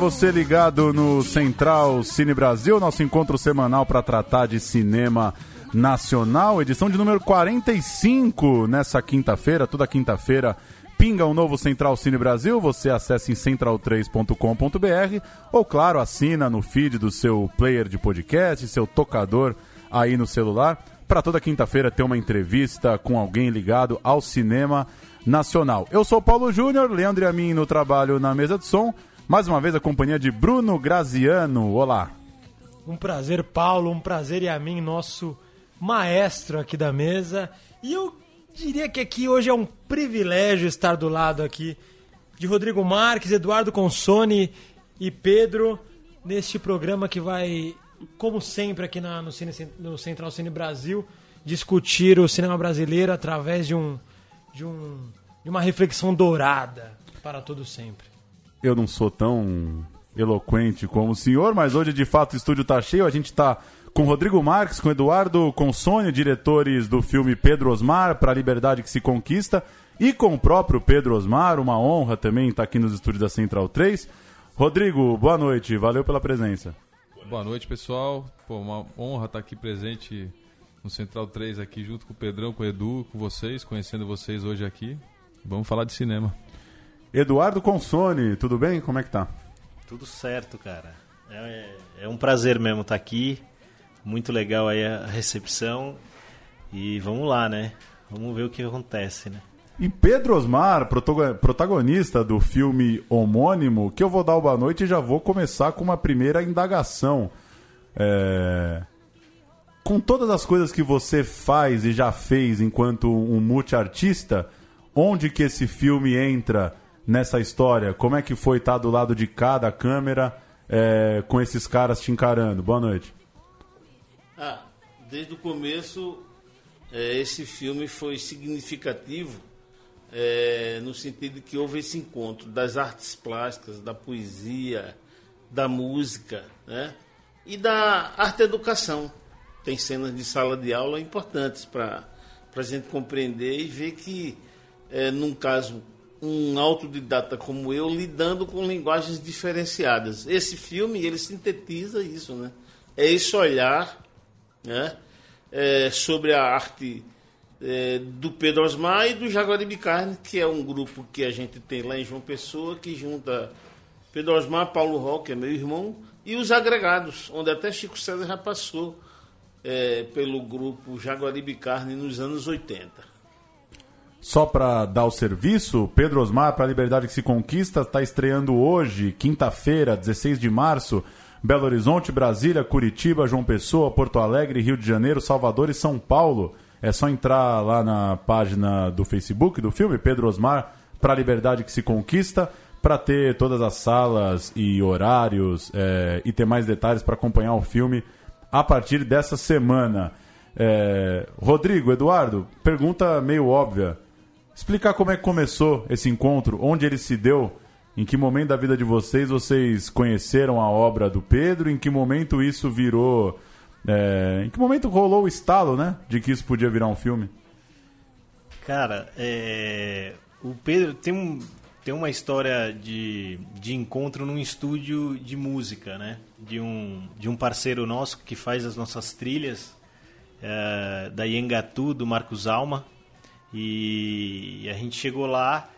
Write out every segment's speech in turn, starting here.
Você ligado no Central Cine Brasil, nosso encontro semanal para tratar de cinema nacional, edição de número 45 nessa quinta-feira, toda quinta-feira pinga um novo Central Cine Brasil, você acessa em central3.com.br ou claro, assina no feed do seu player de podcast, seu tocador aí no celular, para toda quinta-feira ter uma entrevista com alguém ligado ao cinema nacional. Eu sou Paulo Júnior, Leandro e a mim no trabalho na mesa de som. Mais uma vez a companhia de Bruno Graziano. Olá. Um prazer, Paulo, um prazer e a mim, nosso maestro aqui da mesa. E eu diria que aqui hoje é um privilégio estar do lado aqui de Rodrigo Marques, Eduardo Consone e Pedro neste programa que vai, como sempre aqui na, no, Cine, no Central Cine Brasil, discutir o cinema brasileiro através de um de, um, de uma reflexão dourada para todo sempre eu não sou tão eloquente como o senhor, mas hoje de fato o estúdio está cheio. A gente está com Rodrigo Marques, com Eduardo Consônia, diretores do filme Pedro Osmar, para a Liberdade que se Conquista, e com o próprio Pedro Osmar, uma honra também estar aqui nos estúdios da Central 3. Rodrigo, boa noite, valeu pela presença. Boa noite, pessoal. Pô, uma honra estar aqui presente no Central 3 aqui junto com o Pedrão, com o Edu, com vocês, conhecendo vocês hoje aqui. Vamos falar de cinema. Eduardo Consone, tudo bem? Como é que tá? Tudo certo, cara. É, é um prazer mesmo estar tá aqui. Muito legal aí a recepção. E vamos lá, né? Vamos ver o que acontece, né? E Pedro Osmar, protagonista do filme homônimo, que eu vou dar o boa noite e já vou começar com uma primeira indagação. É... Com todas as coisas que você faz e já fez enquanto um multiartista, onde que esse filme entra nessa história? Como é que foi estar do lado de cada câmera é, com esses caras te encarando? Boa noite. Ah, desde o começo, é, esse filme foi significativo é, no sentido que houve esse encontro das artes plásticas, da poesia, da música né? e da arte-educação. Tem cenas de sala de aula importantes para a gente compreender e ver que, é, num caso um autodidata como eu lidando com linguagens diferenciadas. Esse filme ele sintetiza isso, né? É esse olhar, né? É, sobre a arte é, do Pedro Osmar e do Jaguaribe Carne, que é um grupo que a gente tem lá em João Pessoa, que junta Pedro Osmar, Paulo Roque, que é meu irmão, e os agregados, onde até Chico César já passou é, pelo grupo Jaguaribe Carne nos anos 80. Só para dar o serviço, Pedro Osmar, para a Liberdade que se Conquista, está estreando hoje, quinta-feira, 16 de março, Belo Horizonte, Brasília, Curitiba, João Pessoa, Porto Alegre, Rio de Janeiro, Salvador e São Paulo. É só entrar lá na página do Facebook do filme, Pedro Osmar, para a Liberdade que se Conquista, para ter todas as salas e horários é, e ter mais detalhes para acompanhar o filme a partir dessa semana. É, Rodrigo, Eduardo, pergunta meio óbvia explicar como é que começou esse encontro, onde ele se deu, em que momento da vida de vocês vocês conheceram a obra do Pedro, em que momento isso virou. É, em que momento rolou o estalo, né? De que isso podia virar um filme? Cara, é, o Pedro tem, um, tem uma história de, de encontro num estúdio de música, né? De um, de um parceiro nosso que faz as nossas trilhas, é, da Yengatu, do Marcos Alma, e a gente chegou lá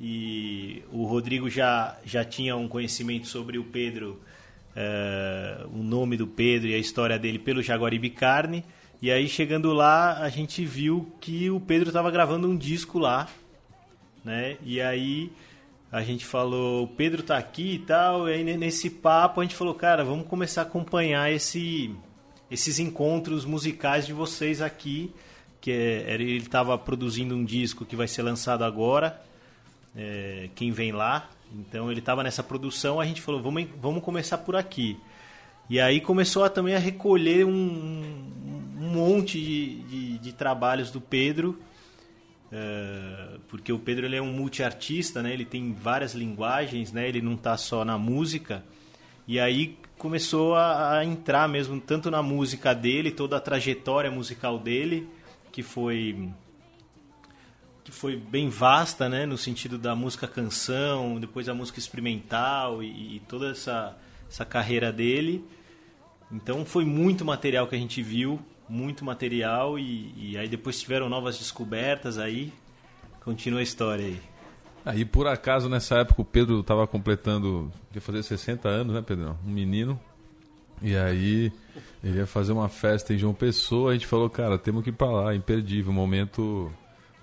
e o Rodrigo já, já tinha um conhecimento sobre o Pedro, uh, o nome do Pedro e a história dele pelo Jaguaribe Carne. E aí chegando lá a gente viu que o Pedro estava gravando um disco lá, né? E aí a gente falou, o Pedro tá aqui e tal. E aí nesse papo a gente falou, cara, vamos começar a acompanhar esse, esses encontros musicais de vocês aqui que ele estava produzindo um disco que vai ser lançado agora, é, quem vem lá. Então ele estava nessa produção, a gente falou, vamos, vamos começar por aqui. E aí começou a, também a recolher um, um monte de, de, de, trabalhos do Pedro, é, porque o Pedro ele é um multiartista, né? ele tem várias linguagens, né? ele não está só na música. E aí começou a, a entrar mesmo tanto na música dele, toda a trajetória musical dele, que foi que foi bem vasta, né, no sentido da música canção, depois a música experimental e, e toda essa, essa carreira dele. Então foi muito material que a gente viu, muito material e, e aí depois tiveram novas descobertas aí. Continua a história aí. Aí, por acaso, nessa época, o Pedro estava completando, ia fazer 60 anos, né, Pedro? Um menino. E aí, ele ia fazer uma festa em João Pessoa. A gente falou, cara, temos que ir para lá, imperdível, momento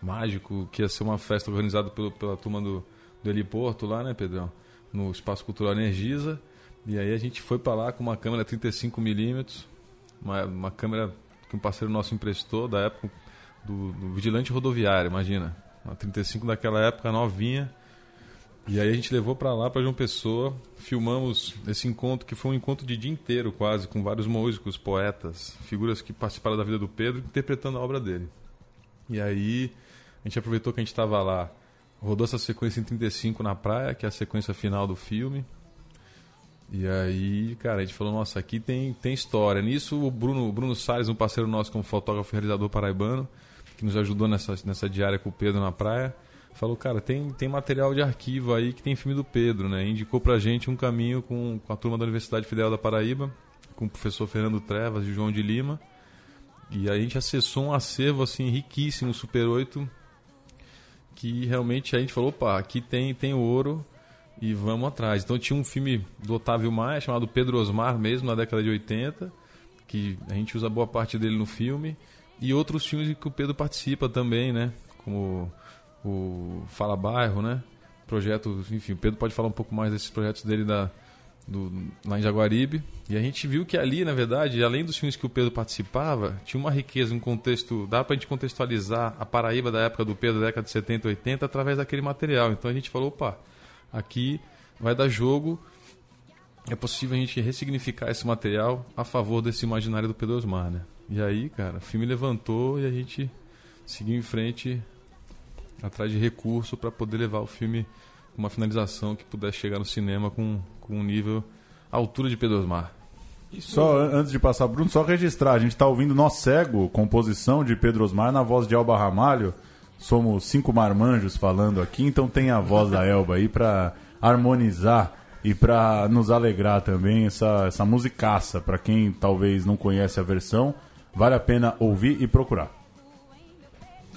mágico, que ia ser uma festa organizada pelo, pela turma do, do Heliporto lá, né, Pedrão? No Espaço Cultural Energisa. E aí a gente foi para lá com uma câmera 35mm, uma, uma câmera que um parceiro nosso emprestou, da época do, do Vigilante Rodoviário, imagina uma 35 daquela época, novinha. E aí a gente levou para lá, para João Pessoa, filmamos esse encontro, que foi um encontro de dia inteiro quase, com vários músicos, poetas, figuras que participaram da vida do Pedro, interpretando a obra dele. E aí a gente aproveitou que a gente estava lá, rodou essa sequência em 35 na praia, que é a sequência final do filme. E aí, cara, a gente falou, nossa, aqui tem, tem história. Nisso, o Bruno, Bruno Salles, um parceiro nosso como fotógrafo e realizador paraibano, que nos ajudou nessa, nessa diária com o Pedro na praia, falou, cara, tem, tem material de arquivo aí que tem filme do Pedro, né? Indicou pra gente um caminho com, com a turma da Universidade Federal da Paraíba, com o professor Fernando Trevas e João de Lima. E a gente acessou um acervo assim riquíssimo, Super 8, que realmente a gente falou, opa, aqui tem, tem ouro e vamos atrás. Então tinha um filme do Otávio Maia, chamado Pedro Osmar mesmo, na década de 80, que a gente usa boa parte dele no filme. E outros filmes que o Pedro participa também, né? Como o Fala Bairro, né? Projetos, enfim, o Pedro pode falar um pouco mais desses projetos dele da, do, lá em Jaguaribe. E a gente viu que ali, na verdade, além dos filmes que o Pedro participava, tinha uma riqueza, um contexto. Dá pra gente contextualizar a Paraíba da época do Pedro, da década de 70, 80, através daquele material. Então a gente falou, opa, aqui vai dar jogo. É possível a gente ressignificar esse material a favor desse imaginário do Pedro Osmar, né? E aí, cara, o filme levantou e a gente seguiu em frente atrás de recurso para poder levar o filme com uma finalização que pudesse chegar no cinema com, com um nível à altura de Pedro Osmar. Só antes de passar, Bruno, só registrar, a gente está ouvindo Nó Cego, composição de Pedro Osmar na voz de Elba Ramalho. Somos cinco marmanjos falando aqui, então tem a voz da Elba aí para harmonizar e para nos alegrar também essa, essa musicaça. Para quem talvez não conhece a versão, Vale a pena ouvir e procurar.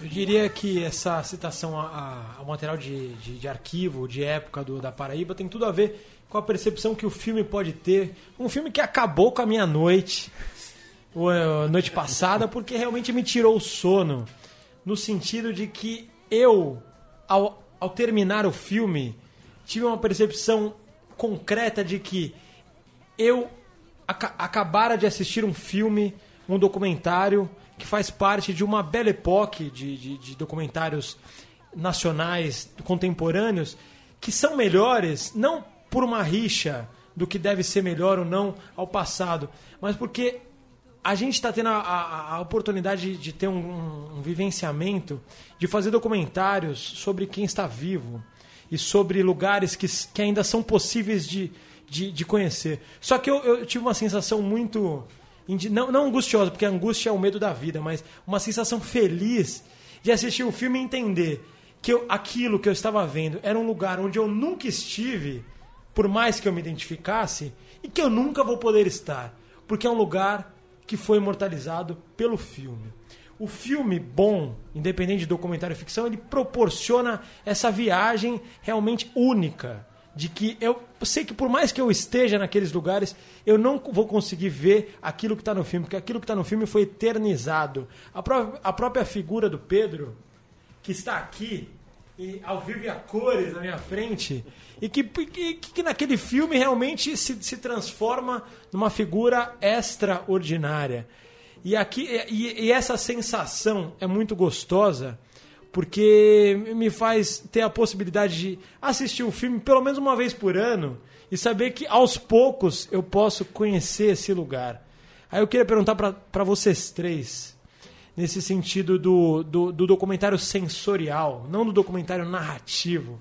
Eu diria que essa citação ao material de, de, de, arquivo, de época do, da Paraíba, tem tudo a ver com a percepção que o filme pode ter. Um filme que acabou com a minha noite, a noite passada, porque realmente me tirou o sono. No sentido de que eu, ao, ao terminar o filme, tive uma percepção concreta de que eu ac acabara de assistir um filme um documentário que faz parte de uma bela época de, de, de documentários nacionais contemporâneos que são melhores não por uma rixa do que deve ser melhor ou não ao passado, mas porque a gente está tendo a, a, a, oportunidade de ter um, um, vivenciamento, de fazer documentários sobre quem está vivo e sobre lugares que, que ainda são possíveis de, de, de conhecer. Só que eu, eu tive uma sensação muito não, não angustiosa, porque angústia é o medo da vida, mas uma sensação feliz de assistir o filme e entender que eu, aquilo que eu estava vendo era um lugar onde eu nunca estive, por mais que eu me identificasse, e que eu nunca vou poder estar, porque é um lugar que foi imortalizado pelo filme. O filme bom, independente de documentário e ficção, ele proporciona essa viagem realmente única de que eu sei que por mais que eu esteja naqueles lugares, eu não vou conseguir ver aquilo que está no filme, porque aquilo que está no filme foi eternizado. A, pró a própria figura do Pedro, que está aqui, e ao vivo e a cores na minha frente, e que, que, que naquele filme realmente se, se transforma numa figura extraordinária. E, aqui, e, e essa sensação é muito gostosa porque me faz ter a possibilidade de assistir o filme pelo menos uma vez por ano e saber que aos poucos eu posso conhecer esse lugar. Aí eu queria perguntar para vocês três, nesse sentido do, do, do, documentário sensorial, não do documentário narrativo,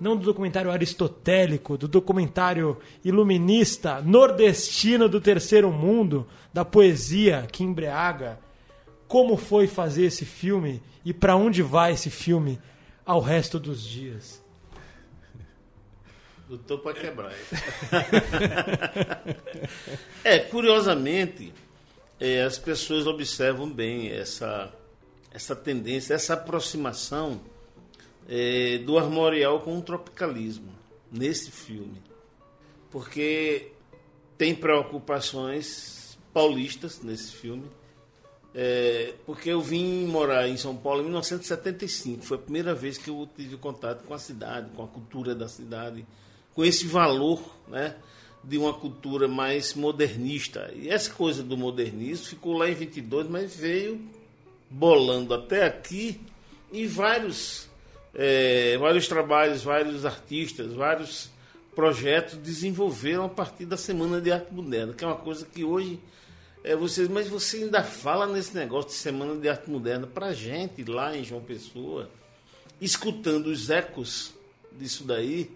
não do documentário aristotélico, do documentário iluminista, nordestino do terceiro mundo, da poesia que embriaga como foi fazer esse filme e para onde vai esse filme ao resto dos dias. Lutou para quebrar. é, curiosamente, é, as pessoas observam bem essa, essa tendência, essa aproximação é, do armorial com o tropicalismo nesse filme. Porque tem preocupações paulistas nesse filme. É, porque eu vim morar em São Paulo em 1975. Foi a primeira vez que eu tive contato com a cidade, com a cultura da cidade, com esse valor né, de uma cultura mais modernista. E essa coisa do modernismo ficou lá em 22, mas veio bolando até aqui e vários, é, vários trabalhos, vários artistas, vários projetos desenvolveram a partir da Semana de Arte Moderna, que é uma coisa que hoje é, vocês, mas você ainda fala nesse negócio de Semana de Arte Moderna para gente lá em João Pessoa, escutando os ecos disso daí,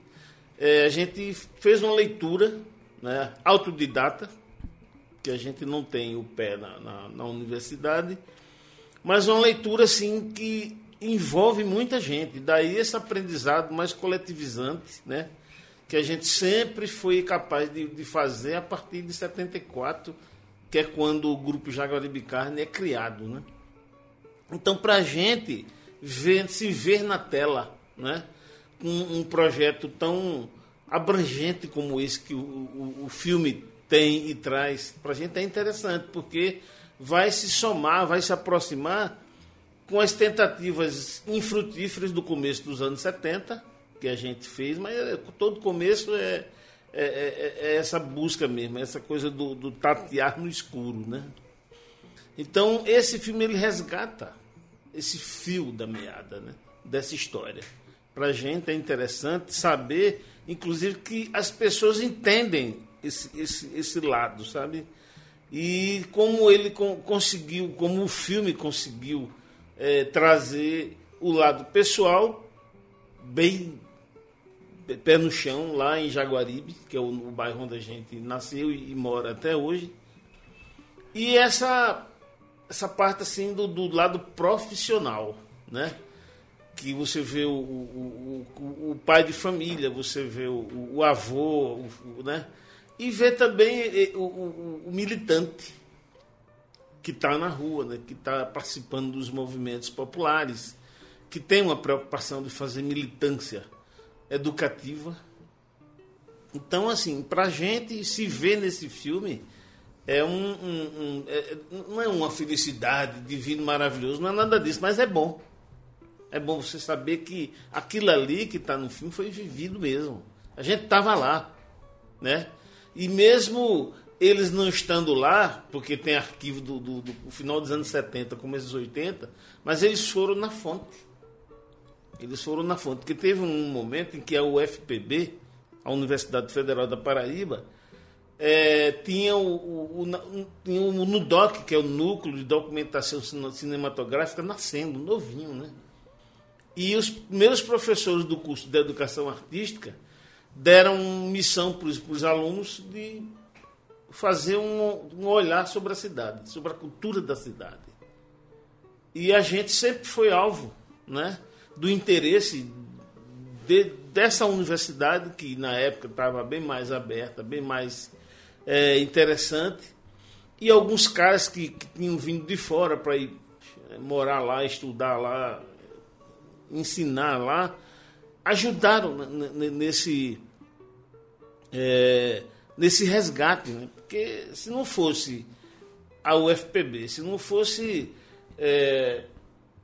é, a gente fez uma leitura né, autodidata, que a gente não tem o pé na, na, na universidade, mas uma leitura assim que envolve muita gente. Daí esse aprendizado mais coletivizante, né? Que a gente sempre foi capaz de, de fazer a partir de 74, que é quando o grupo Jaguaribe Carne é criado, né? Então, para a gente ver, se ver na tela, né? um, um projeto tão abrangente como esse que o, o, o filme tem e traz, para a gente é interessante, porque vai se somar, vai se aproximar com as tentativas infrutíferas do começo dos anos 70, que a gente fez, mas é, todo começo é, é, é, é essa busca mesmo, essa coisa do, do, tatear no escuro. Né? Então, esse filme ele resgata esse fio da meada né? dessa história para gente é interessante saber, inclusive, que as pessoas entendem esse, esse, esse lado, sabe? E como ele conseguiu, como o filme conseguiu é, trazer o lado pessoal, bem pé no chão, lá em Jaguaribe, que é o, o bairro onde a gente nasceu e, e, mora até hoje. E essa, essa parte assim do, do lado profissional, né? que você vê o, o, o, o, pai de família, você vê o, o avô, né? E vê também o, militante que está na rua, né? que está participando dos movimentos populares, que tem uma preocupação de fazer militância educativa. Então, assim, para a gente se ver nesse filme é um, um, um é, não é uma felicidade divino maravilhoso, não é nada disso, mas é bom é bom você saber que aquilo ali que está no filme foi vivido mesmo. A gente estava lá, né? E mesmo eles não estando lá, porque tem arquivo do, do, do final dos anos 70, começo dos 80, mas eles foram na fonte. Eles foram na fonte. Porque teve um momento em que a UFPB, a Universidade Federal da Paraíba, é, tinha o, o, o, tinha o NUDOC, que é o Núcleo de Documentação Cinematográfica, nascendo, novinho, né? E os meus professores do curso de Educação Artística deram missão para os alunos de fazer um, um olhar sobre a cidade, sobre a cultura da cidade. E a gente sempre foi alvo né, do interesse de, dessa universidade, que na época estava bem mais aberta, bem mais é, interessante, e alguns caras que, que tinham vindo de fora para ir é, morar lá, estudar lá, ensinar lá, ajudaram nesse, é, nesse resgate. Né? Porque se não fosse a UFPB, se não fosse é,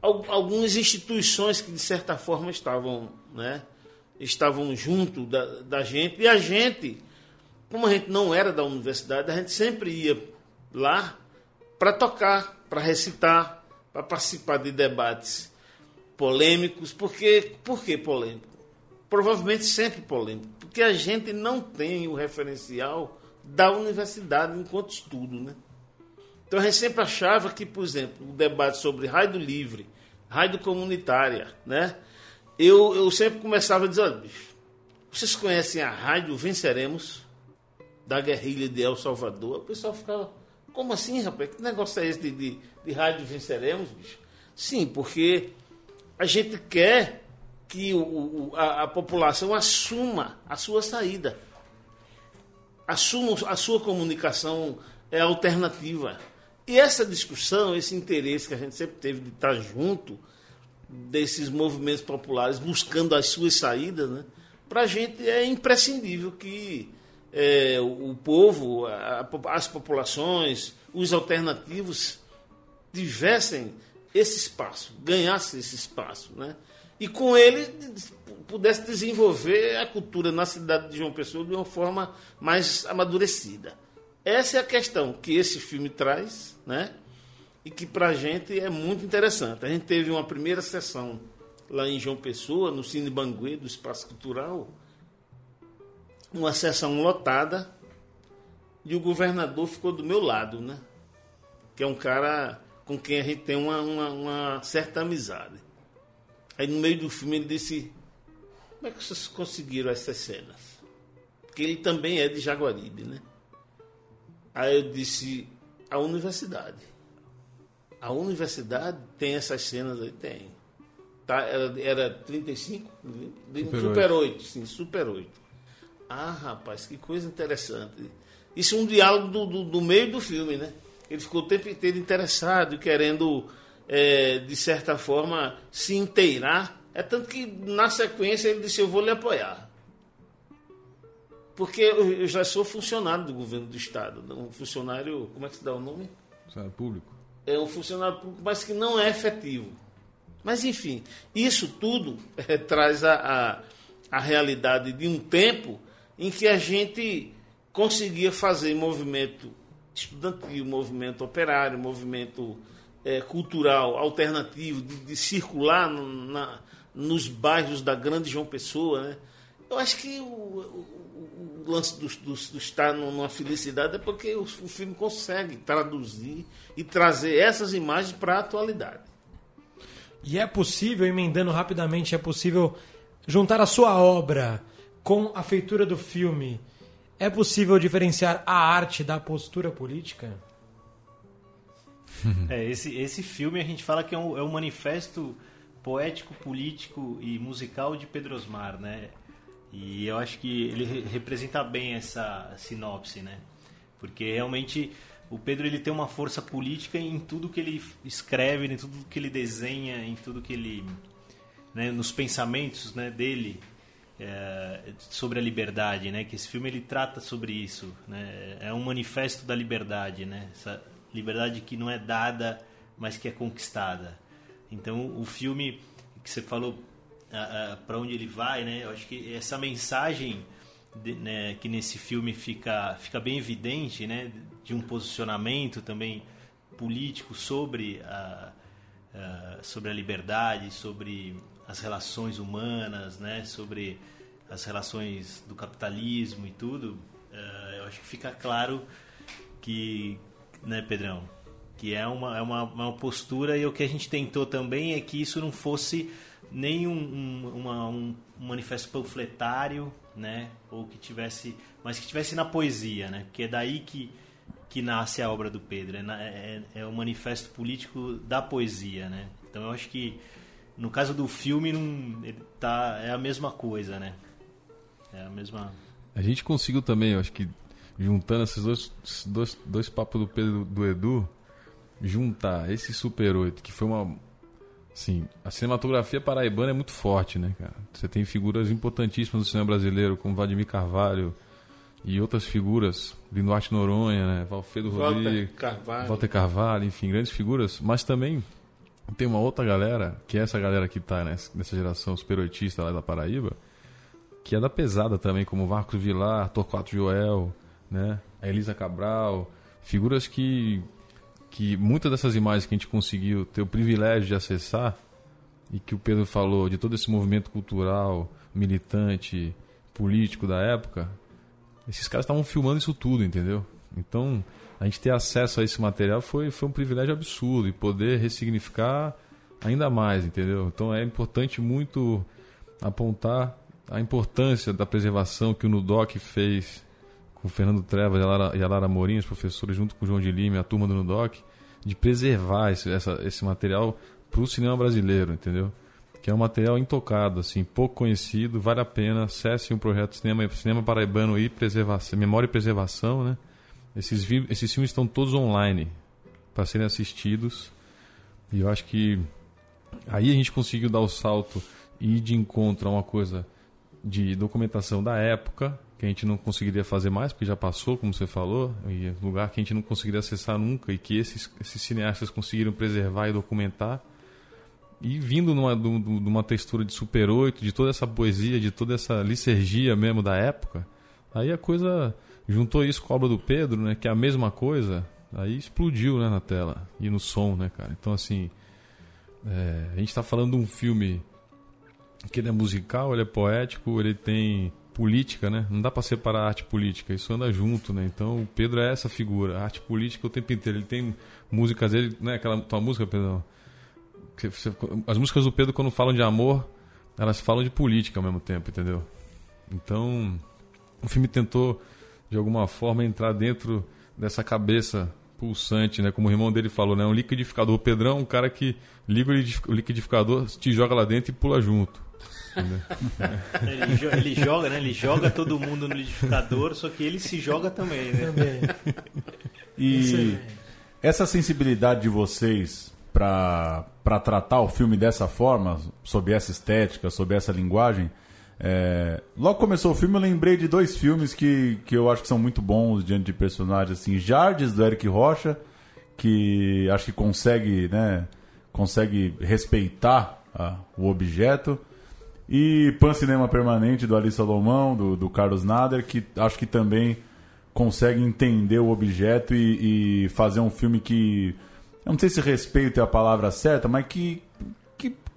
algumas instituições que de certa forma estavam, né, estavam junto da, da gente, e a gente, como a gente não era da universidade, a gente sempre ia lá para tocar, para recitar, para participar de debates polêmicos. Porque, por que polêmico? Provavelmente sempre polêmico. Porque a gente não tem o referencial da universidade enquanto estudo. Né? Então a gente sempre achava que, por exemplo, o debate sobre raio livre, raio comunitária, né? Eu, eu sempre começava a dizer, olha, bicho, vocês conhecem a rádio Venceremos, da guerrilha de El Salvador? O pessoal ficava, Como assim, rapaz? Que negócio é esse de, de, de rádio venceremos, bicho? Sim, porque a gente quer que o, a, a, população assuma a sua saída, assuma a sua comunicação é alternativa. E essa discussão, esse interesse que a gente sempre teve de estar junto desses movimentos populares, buscando as suas saídas, né? para a gente é imprescindível que é, o, povo, a, as populações, os alternativos tivessem esse espaço, ganhassem esse espaço. Né? E com ele pudesse desenvolver a cultura na cidade de João Pessoa de uma forma mais amadurecida. Essa é a questão que esse filme traz, né? E que para a gente é muito interessante. A gente teve uma primeira sessão lá em João Pessoa, no Cine Banguê, do Espaço Cultural, uma sessão lotada, e o governador ficou do meu lado, né? Que é um cara com quem a gente tem uma, uma, uma certa amizade. Aí no meio do filme ele disse: Como é que vocês conseguiram essas cenas? Porque ele também é de Jaguaribe, né? Aí eu disse, a universidade. A universidade tem essas cenas aí? Tem. Tá, era, era 35? Super, super 8. 8, sim, Super 8. Ah, rapaz, que coisa interessante. Isso é um diálogo do, do, do meio do filme, né? Ele ficou o tempo inteiro interessado, querendo, é, de certa forma, se inteirar. É tanto que, na sequência, ele disse: Eu vou lhe apoiar. Porque eu já sou funcionário do governo do Estado, um funcionário, como é que se dá o nome? Funcionário público. É um funcionário público, mas que não é efetivo. Mas, enfim, isso tudo é, traz a, a, a realidade de um tempo em que a gente conseguia fazer movimento estudantil, movimento operário, movimento é, cultural alternativo, de, de circular no, na, nos bairros da grande João Pessoa. Né? Eu acho que o, o lance do, do, do, estar numa felicidade é porque o, o filme consegue traduzir e trazer essas imagens para a atualidade. E é possível, emendando rapidamente, é possível juntar a sua obra com a feitura do filme. É possível diferenciar a arte da postura política? É, esse, esse filme a gente fala que é um, é um manifesto poético, político e musical de Pedro Osmar, né? E eu acho que ele representa bem essa sinopse, né? Porque realmente o Pedro ele tem uma força política em tudo que ele escreve, em tudo que ele desenha, em tudo que ele, né, nos pensamentos, né, dele é, sobre a liberdade, né? Que esse filme ele trata sobre isso, né? É um manifesto da liberdade, né? Essa liberdade que não é dada, mas que é conquistada. Então o filme que você falou para onde ele vai, né? Eu acho que essa mensagem de, né, que nesse filme fica, fica bem evidente, né? De um posicionamento também político sobre a, a, sobre a liberdade, sobre as relações humanas, né? Sobre as relações do capitalismo e tudo. Uh, eu acho que fica claro que, né, Pedrão? Que é uma, é uma, uma postura e o que a gente tentou também é que isso não fosse nem um, um, uma, um, manifesto panfletário, né? Ou que tivesse, mas que tivesse na poesia, né? Porque é daí que que nasce a obra do Pedro, é, é, é o manifesto político da poesia, né? Então eu acho que no caso do filme não, ele tá é a mesma coisa, né? É a mesma. A gente conseguiu também, eu acho que juntando esses dois, dois, dois papos do Pedro do Edu, juntar esse Super 8, que foi uma Sim, a cinematografia paraibana é muito forte, né, cara? Você tem figuras importantíssimas do cinema brasileiro, como Vladimir Carvalho e outras figuras, Linduarte Noronha, né? Valfredo Rodrigues, Carvalho. Walter Carvalho, enfim, grandes figuras, mas também tem uma outra galera, que é essa galera que está nessa geração superoitista lá da Paraíba, que é da pesada também, como Marcos Vilar, Torquato Joel, né? A Elisa Cabral, figuras que que muitas dessas imagens que a gente conseguiu ter o privilégio de acessar e que o Pedro falou de todo esse movimento cultural, militante, político da época, esses caras estavam filmando isso tudo, entendeu? Então, a gente ter acesso a esse material foi, foi um privilégio absurdo e poder ressignificar ainda mais, entendeu? Então é importante muito apontar a importância da preservação que o Nudoc fez com o Fernando Trevas e a Lara, e a Lara os professores, junto com o João de Lima e a turma do Nudoc, de preservar esse, essa, esse material para o cinema brasileiro, entendeu? Que é um material intocado, assim, pouco conhecido, vale a pena, acesse um projeto Cinema, cinema Paraibano e preservação, Memória e Preservação, né? Esses, esses filmes estão todos online para serem assistidos e eu acho que aí a gente conseguiu dar o salto e ir de encontro a uma coisa de documentação da época, que a gente não conseguiria fazer mais, porque já passou, como você falou, e lugar que a gente não conseguiria acessar nunca, e que esses, esses cineastas conseguiram preservar e documentar. E vindo numa, de uma textura de Super 8, de toda essa poesia, de toda essa licergia mesmo da época, aí a coisa juntou isso com a obra do Pedro, né, que é a mesma coisa, aí explodiu né, na tela e no som, né, cara? Então, assim, é, a gente está falando de um filme que ele é musical, ele é poético, ele tem política, né? Não dá para separar arte política, isso anda junto, né? Então o Pedro é essa figura, a arte política o tempo inteiro. Ele tem músicas dele, né? Aquela tua música, Pedro. As músicas do Pedro quando falam de amor, elas falam de política ao mesmo tempo, entendeu? Então o filme tentou de alguma forma entrar dentro dessa cabeça pulsante, né? Como o irmão dele falou, né? Um liquidificador. O Pedrão é um cara que liga o liquidificador, te joga lá dentro e pula junto. Ele, jo ele, joga, né? Ele joga todo mundo no liquidificador, só que ele se joga também, né? Também. E essa sensibilidade de vocês para tratar o filme dessa forma, sob essa estética, sob essa linguagem, é, logo começou o filme, eu lembrei de dois filmes que, que eu acho que são muito bons diante de personagens assim, Jardes do Eric Rocha, que acho que consegue, né, consegue respeitar ah, o objeto, e Pan Cinema Permanente do Ali Salomão, do, do Carlos Nader, que acho que também consegue entender o objeto e, e fazer um filme que eu não sei se respeito é a palavra certa, mas que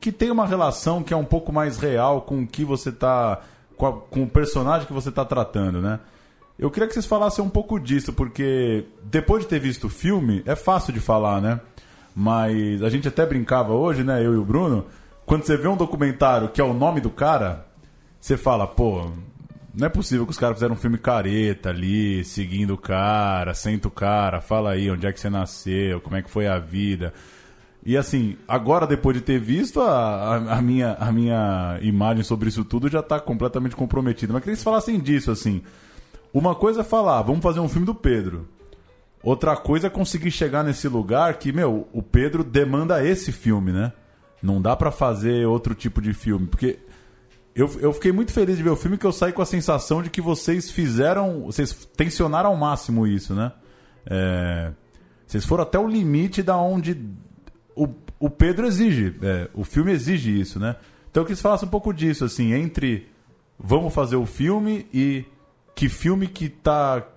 que tem uma relação que é um pouco mais real com o que você tá. com, com o personagem que você está tratando, né? Eu queria que vocês falassem um pouco disso, porque depois de ter visto o filme, é fácil de falar, né? Mas a gente até brincava hoje, né, eu e o Bruno, quando você vê um documentário que é o nome do cara, você fala, pô, não é possível que os caras fizeram um filme careta ali, seguindo o cara, senta o cara, fala aí onde é que você nasceu, como é que foi a vida. E assim, agora depois de ter visto, a, a, a, minha, a minha imagem sobre isso tudo já está completamente comprometida. Mas queria que vocês falassem disso, assim. Uma coisa é falar, vamos fazer um filme do Pedro. Outra coisa é conseguir chegar nesse lugar que, meu, o Pedro demanda esse filme, né? Não dá para fazer outro tipo de filme. Porque eu, eu fiquei muito feliz de ver o filme que eu saí com a sensação de que vocês fizeram. Vocês tensionaram ao máximo isso, né? É, vocês foram até o limite da onde o, o Pedro exige, é, o filme exige isso, né? Então eu quis falar um pouco disso, assim, entre vamos fazer o filme e que filme que tá.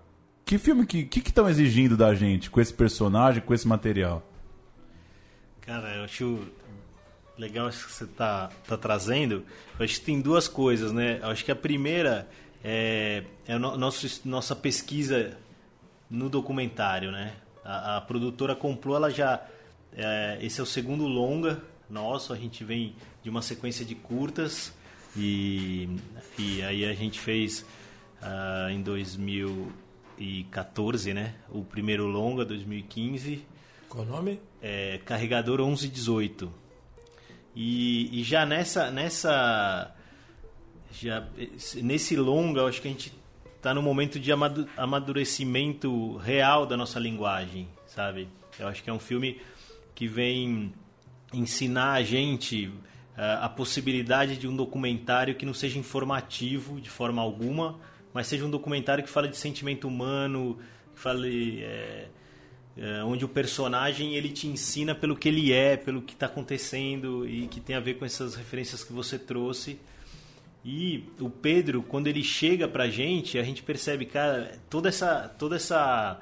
Que filme que que estão exigindo da gente com esse personagem, com esse material? Cara, eu acho legal isso que você tá, tá trazendo. Eu acho que tem duas coisas, né? Eu acho que a primeira é, é a no, nossa pesquisa no documentário, né? A, a produtora comprou, ela já é, esse é o segundo longa nosso, a gente vem de uma sequência de curtas e, e aí a gente fez uh, em 2014, né? O primeiro longa, 2015. Qual o nome? É, Carregador 1118. E, e já nessa, nessa já nesse longa, acho que a gente está no momento de amadurecimento real da nossa linguagem, sabe? Eu acho que é um filme que vem ensinar a gente uh, a possibilidade de um documentário que não seja informativo de forma alguma, mas seja um documentário que fale de sentimento humano, que fale é, é, onde o personagem ele te ensina pelo que ele é, pelo que está acontecendo e que tem a ver com essas referências que você trouxe. E o Pedro, quando ele chega pra gente, a gente percebe, cara, toda essa, toda essa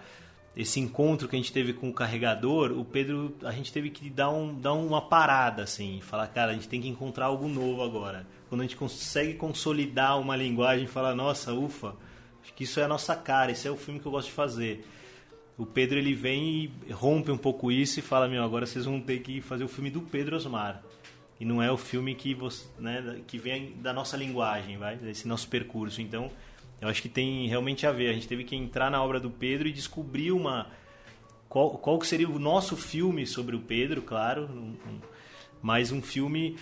esse encontro que a gente teve com o carregador, o Pedro, a gente teve que dar, um, dar uma parada, assim, falar, cara, a gente tem que encontrar algo novo agora. Quando a gente consegue consolidar uma linguagem falar, nossa, ufa, acho que isso é a nossa cara, esse é o filme que eu gosto de fazer. O Pedro, ele vem e rompe um pouco isso e fala, meu, agora vocês vão ter que fazer o filme do Pedro Osmar. E não é o filme que, você, né, que vem da nossa linguagem, vai, desse nosso percurso. Então, eu acho que tem realmente a ver. A gente teve que entrar na obra do Pedro e descobrir uma qual, qual seria o nosso filme sobre o Pedro, claro, um, um, mas um filme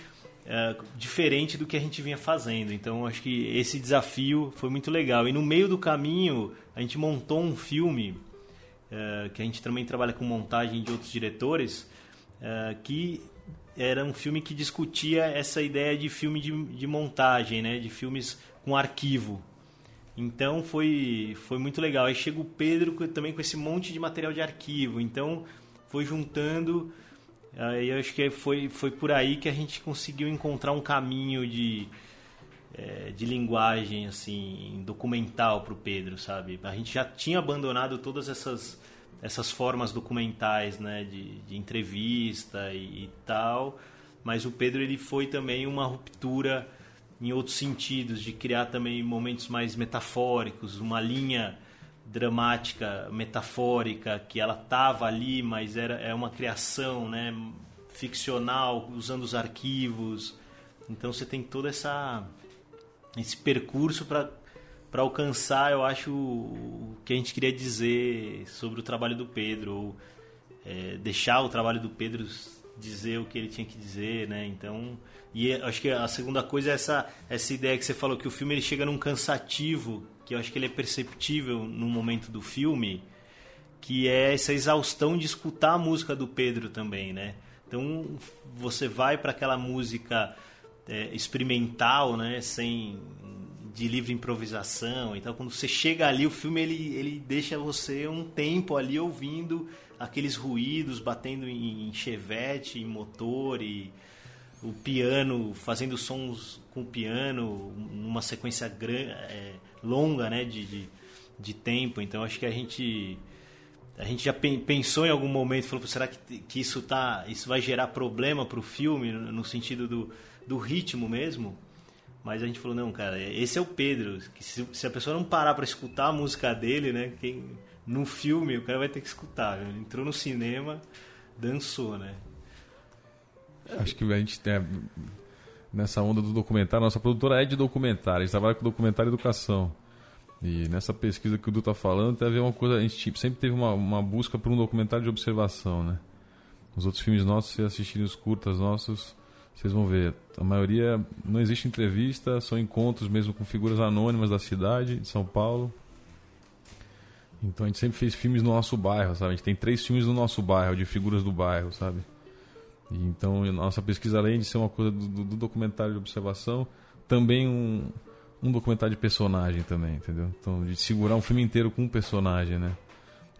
uh, diferente do que a gente vinha fazendo. Então acho que esse desafio foi muito legal. E no meio do caminho a gente montou um filme uh, que a gente também trabalha com montagem de outros diretores, uh, que era um filme que discutia essa ideia de filme de, de montagem, né, de filmes com arquivo. Então foi, foi muito legal. Aí chega o Pedro também com esse monte de material de arquivo. Então foi juntando. Aí eu acho que foi, foi por aí que a gente conseguiu encontrar um caminho de, é, de linguagem assim documental para o Pedro, sabe? A gente já tinha abandonado todas essas, essas formas documentais, né? De, de entrevista e, e tal. Mas o Pedro ele foi também uma ruptura em outros sentidos, de criar também momentos mais metafóricos, uma linha dramática, metafórica, que ela estava ali, mas era é uma criação né, ficcional, usando os arquivos. Então você tem todo essa, esse percurso para para alcançar, eu acho, o que a gente queria dizer sobre o trabalho do Pedro, ou é, deixar o trabalho do Pedro dizer o que ele tinha que dizer, né? Então, e acho que a segunda coisa é essa, essa ideia que você falou, que o filme ele chega num cansativo, que eu acho que ele é perceptível no momento do filme, que é essa exaustão de escutar a música do Pedro também, né? Então você vai para aquela música é, experimental, né? Sem de livre improvisação. Então quando você chega ali, o filme ele, ele deixa você um tempo ali ouvindo aqueles ruídos batendo em chevette, em motor e o piano, fazendo sons com o piano, numa sequência grande, é, longa né, de, de, de, tempo. Então acho que a gente a gente já pensou em algum momento, falou, será que, que isso, tá, isso vai gerar problema para o filme, no sentido do, do ritmo mesmo? Mas a gente falou, não, cara, esse é o Pedro. Que se, se a pessoa não parar para escutar a música dele, né? Quem, no filme, o cara vai ter que escutar. Ele entrou no cinema, dançou, né? Acho que a gente tem nessa onda do documentário, nossa produtora é de documentário, a gente trabalha com documentário e educação. E nessa pesquisa que o Du está falando, teve uma coisa, a gente sempre teve uma, uma busca por um documentário de observação, né? Os outros filmes nossos, se assistirem os curtas nossos, vocês vão ver. A maioria não existe entrevista, são encontros mesmo com figuras anônimas da cidade, de São Paulo. Então a gente sempre fez filmes no nosso bairro, sabe? A gente tem três filmes no nosso bairro, de figuras do bairro, sabe? E então, nossa pesquisa, além de ser uma coisa do, do documentário de observação, também um, um documentário de personagem também, entendeu? Então, de segurar um filme inteiro com um personagem, né?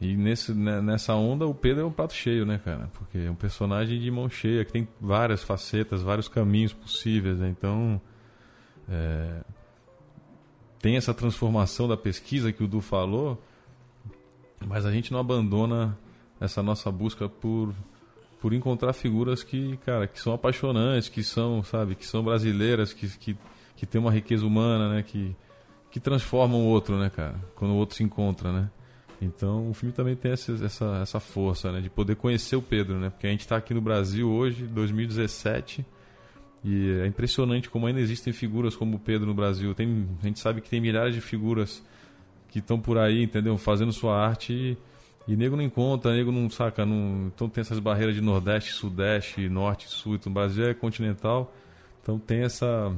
E nesse, né, nessa onda, o Pedro é um prato cheio, né, cara? Porque é um personagem de mão cheia, que tem várias facetas, vários caminhos possíveis, né? Então, é... tem essa transformação da pesquisa que o Du falou, mas a gente não abandona essa nossa busca por por encontrar figuras que, cara, que são apaixonantes, que são, sabe, que são brasileiras, que, que, que tem uma riqueza humana, né, que, que transformam o outro, né, cara, quando o outro se encontra, né. Então o filme também tem essa, essa, essa força, né, de poder conhecer o Pedro, né, porque a gente está aqui no Brasil hoje, 2017, e é impressionante como ainda existem figuras como o Pedro no Brasil. Tem, a gente sabe que tem milhares de figuras que estão por aí, entendeu, fazendo sua arte e e nego não encontra, nego não saca. Não... Então tem essas barreiras de Nordeste, Sudeste, Norte, Sul. Então, o Brasil é continental. Então tem essa.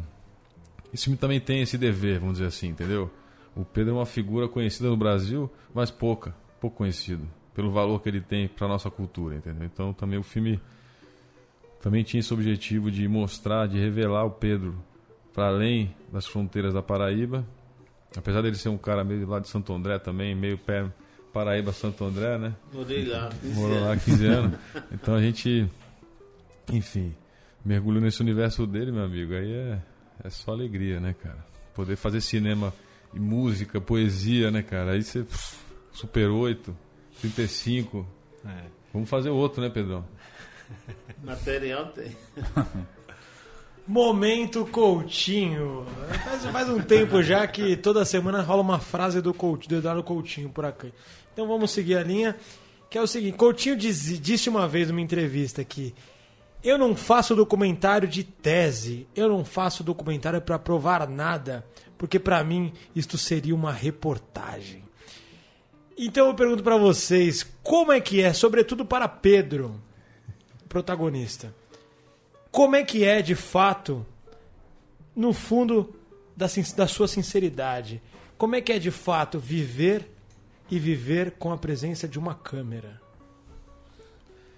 Esse filme também tem esse dever, vamos dizer assim, entendeu? O Pedro é uma figura conhecida no Brasil, mas pouca, pouco conhecido. Pelo valor que ele tem para nossa cultura, entendeu? Então também o filme também tinha esse objetivo de mostrar, de revelar o Pedro para além das fronteiras da Paraíba. Apesar dele ser um cara meio lá de Santo André também, meio pé Paraíba, Santo André, né? Morei lá. 15 Morou lá 15 anos. Então a gente, enfim, mergulhou nesse universo dele, meu amigo. Aí é, é só alegria, né, cara? Poder fazer cinema e música, poesia, né, cara? Aí você, pff, Super 8, 35. É. Vamos fazer outro, né, Pedrão? Material tem. Momento Coutinho. Faz, faz um tempo já que toda semana rola uma frase do, Coutinho, do Eduardo Coutinho por aqui. Então vamos seguir a linha, que é o seguinte: Coutinho diz, disse uma vez numa entrevista que Eu não faço documentário de tese, eu não faço documentário para provar nada, porque para mim isto seria uma reportagem. Então eu pergunto para vocês, como é que é, sobretudo para Pedro, protagonista, como é que é de fato, no fundo da, da sua sinceridade, como é que é de fato viver e viver com a presença de uma câmera?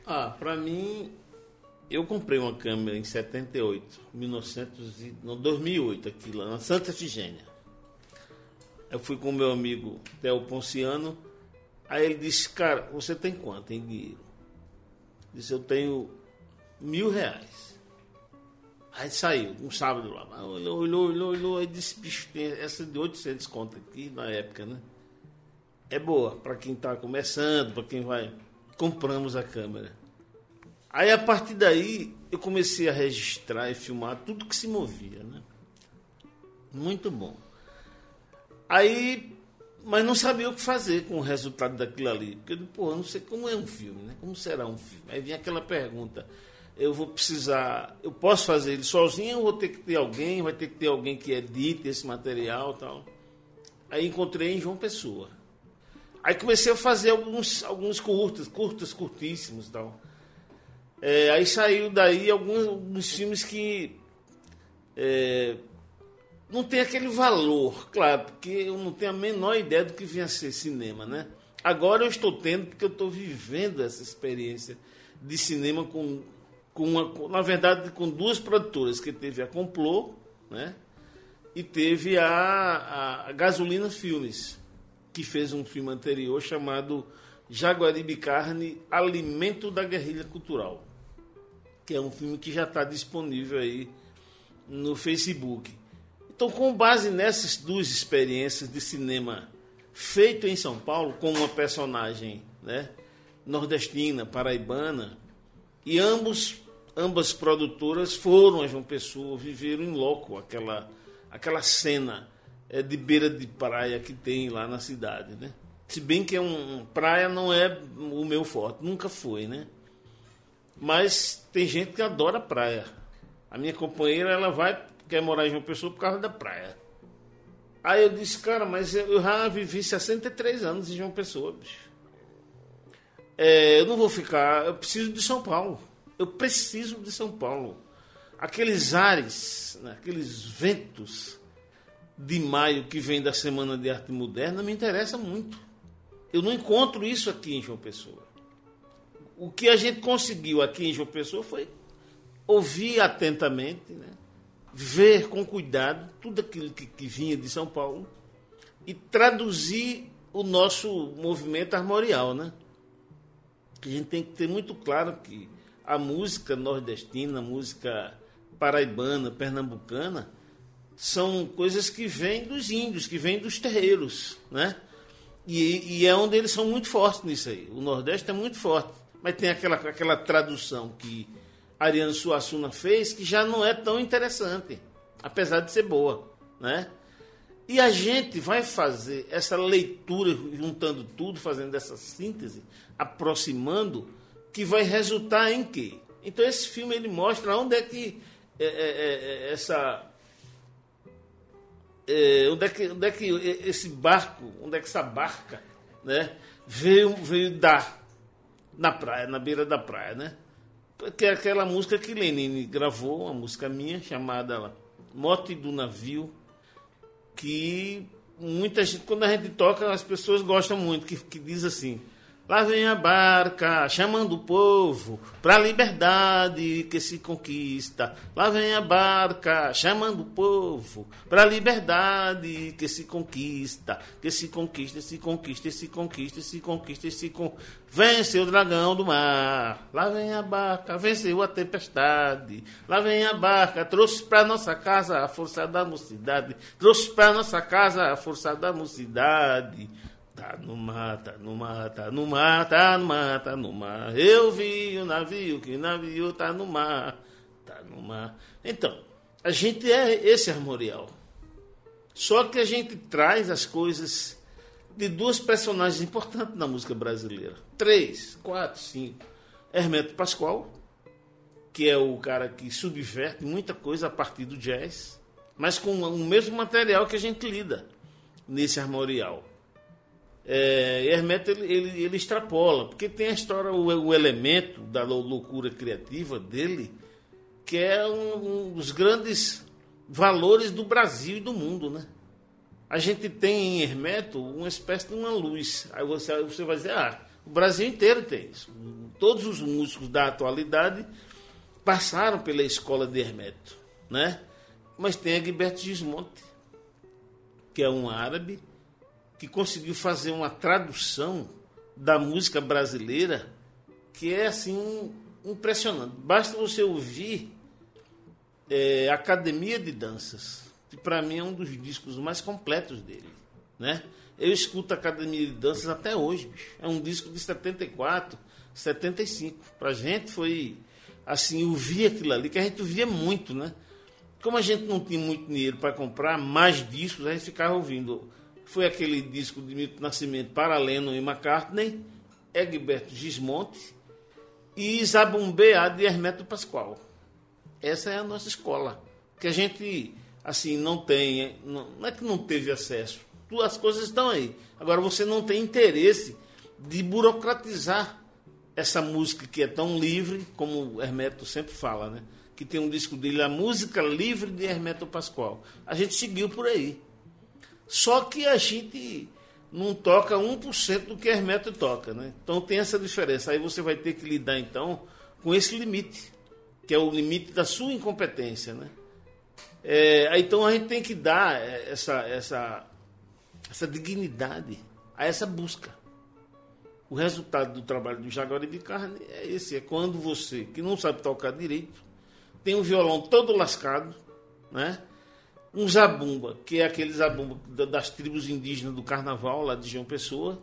Ah, para mim eu comprei uma câmera em 78, 1900 e, não, 2008, aqui lá na Santa Efigênia. Eu fui com meu amigo Theo Ponciano. Aí ele disse, cara, você tem quanto em dinheiro? Disse, eu tenho mil reais. Aí saiu, um sábado lá. Olhou, olhou, olhou, olhou. Aí disse, bicho, tem essa de 800 conto aqui na época, né? É boa para quem está começando, para quem vai. Compramos a câmera. Aí a partir daí eu comecei a registrar e filmar tudo que se movia, né? Muito bom. Aí, mas não sabia o que fazer com o resultado daquilo ali. Porque, pô, eu não sei como é um filme, né? Como será um filme? Aí vinha aquela pergunta: eu vou precisar, eu posso fazer ele sozinho ou vou ter que ter alguém? Vai ter que ter alguém que edite esse material tal. Aí encontrei em João Pessoa. Aí comecei a fazer alguns, alguns curtos, curtos, curtíssimos tal. É, aí saiu daí alguns, alguns filmes que é, não tem aquele valor, claro, porque eu não tenho a menor ideia do que vinha a ser cinema, né? Agora eu estou tendo, porque eu estou vivendo essa experiência de cinema com, com uma, na verdade, com duas produtoras, que teve a Complô, né? E teve a, a Gasolina Filmes, que fez um filme anterior chamado Jaguaribe Carne, Alimento da Guerrilha Cultural que é um filme que já está disponível aí no Facebook. Então, com base nessas duas experiências de cinema feito em São Paulo, com uma personagem né, nordestina, paraibana, e ambos, ambas produtoras foram a João Pessoa, viveram em loco aquela, aquela cena é, de beira de praia que tem lá na cidade. Né? Se bem que é um, praia não é o meu forte, nunca foi, né? Mas tem gente que adora praia. A minha companheira, ela vai, quer morar em João Pessoa por causa da praia. Aí eu disse, cara, mas eu já vivi 63 anos em João Pessoa, bicho. É, eu não vou ficar, eu preciso de São Paulo. Eu preciso de São Paulo. Aqueles ares, né, aqueles ventos de maio que vem da Semana de Arte Moderna me interessa muito. Eu não encontro isso aqui em João Pessoa o que a gente conseguiu aqui em João Pessoa foi ouvir atentamente, né? ver com cuidado tudo aquilo que, que vinha de São Paulo e traduzir o nosso movimento armorial, né? A gente tem que ter muito claro que a música nordestina, a música paraibana, pernambucana, são coisas que vêm dos índios, que vêm dos terreiros, né? E, e, é onde eles são muito fortes nisso aí. O Nordeste é muito forte. Mas tem aquela, aquela tradução que Ariano Suassuna fez que já não é tão interessante, apesar de ser boa, né? E a gente vai fazer essa leitura, juntando tudo, fazendo essa síntese, aproximando, que vai resultar em quê? Então esse filme ele mostra onde é que é, é, é, é essa é, onde, é que, onde é que esse barco, onde é que essa barca né, veio, veio dar na praia, na beira da praia, né? Que é aquela música que Lenine gravou, uma música minha chamada Mote do Navio, que muita gente, quando a gente toca, as pessoas gostam muito, que, que diz assim: Lá vem a barca chamando o povo pra liberdade que se conquista. Lá vem a barca chamando o povo pra liberdade que se conquista. Que se conquista, se conquista, se conquista, se conquista, se conquista. Vence o dragão do mar. Lá vem a barca, venceu a tempestade. Lá vem a barca, trouxe pra nossa casa a força da mocidade. Trouxe pra nossa casa a força da mocidade. Tá no mar, tá no mar, tá no mar, tá no mar, tá no mar. Eu vi o navio, que navio tá no mar, tá no mar. Então, a gente é esse armorial. Só que a gente traz as coisas de duas personagens importantes na música brasileira. Três, quatro, cinco. Hermeto Pascoal, que é o cara que subverte muita coisa a partir do jazz, mas com o mesmo material que a gente lida nesse armorial. É, Hermeto ele, ele, ele, extrapola, porque tem a história, o, o, elemento da loucura criativa dele, que é um, um dos grandes valores do Brasil e do mundo, né? A gente tem em Hermeto uma espécie de uma luz. Aí você, você vai dizer, ah, o Brasil inteiro tem isso. Todos os músicos da atualidade passaram pela escola de Hermeto, né? Mas tem Egberto Gismonte, que é um árabe que conseguiu fazer uma tradução da música brasileira que é assim impressionante. Basta você ouvir é, Academia de Danças, que para mim é um dos discos mais completos dele, né? Eu escuto Academia de Danças até hoje, bicho. É um disco de 74, 75. Pra gente foi assim, ouvir aquilo ali, que a gente ouvia muito, né? Como a gente não tinha muito dinheiro para comprar mais discos, a gente ficava ouvindo foi aquele disco de Milton Nascimento para Lennon e McCartney, Egberto Gismonte e Zabumbeá de Hermeto Pascoal. Essa é a nossa escola, que a gente assim não tem, não, não é que não teve acesso, as coisas estão aí. Agora você não tem interesse de burocratizar essa música que é tão livre, como o Hermeto sempre fala, né? Que tem um disco dele, a música livre de Hermeto Pascoal. A gente seguiu por aí. Só que a gente não toca 1% do que Hermeto toca, né? Então tem essa diferença. Aí você vai ter que lidar então com esse limite, que é o limite da sua incompetência, né? É, então a gente tem que dar essa, essa, essa dignidade a essa busca. O resultado do trabalho do Jaguaribe Carne é esse, é quando você, que não sabe tocar direito, tem um violão todo lascado, né? Um zabumba, que é aquele zabumba das tribos indígenas do carnaval lá de João Pessoa.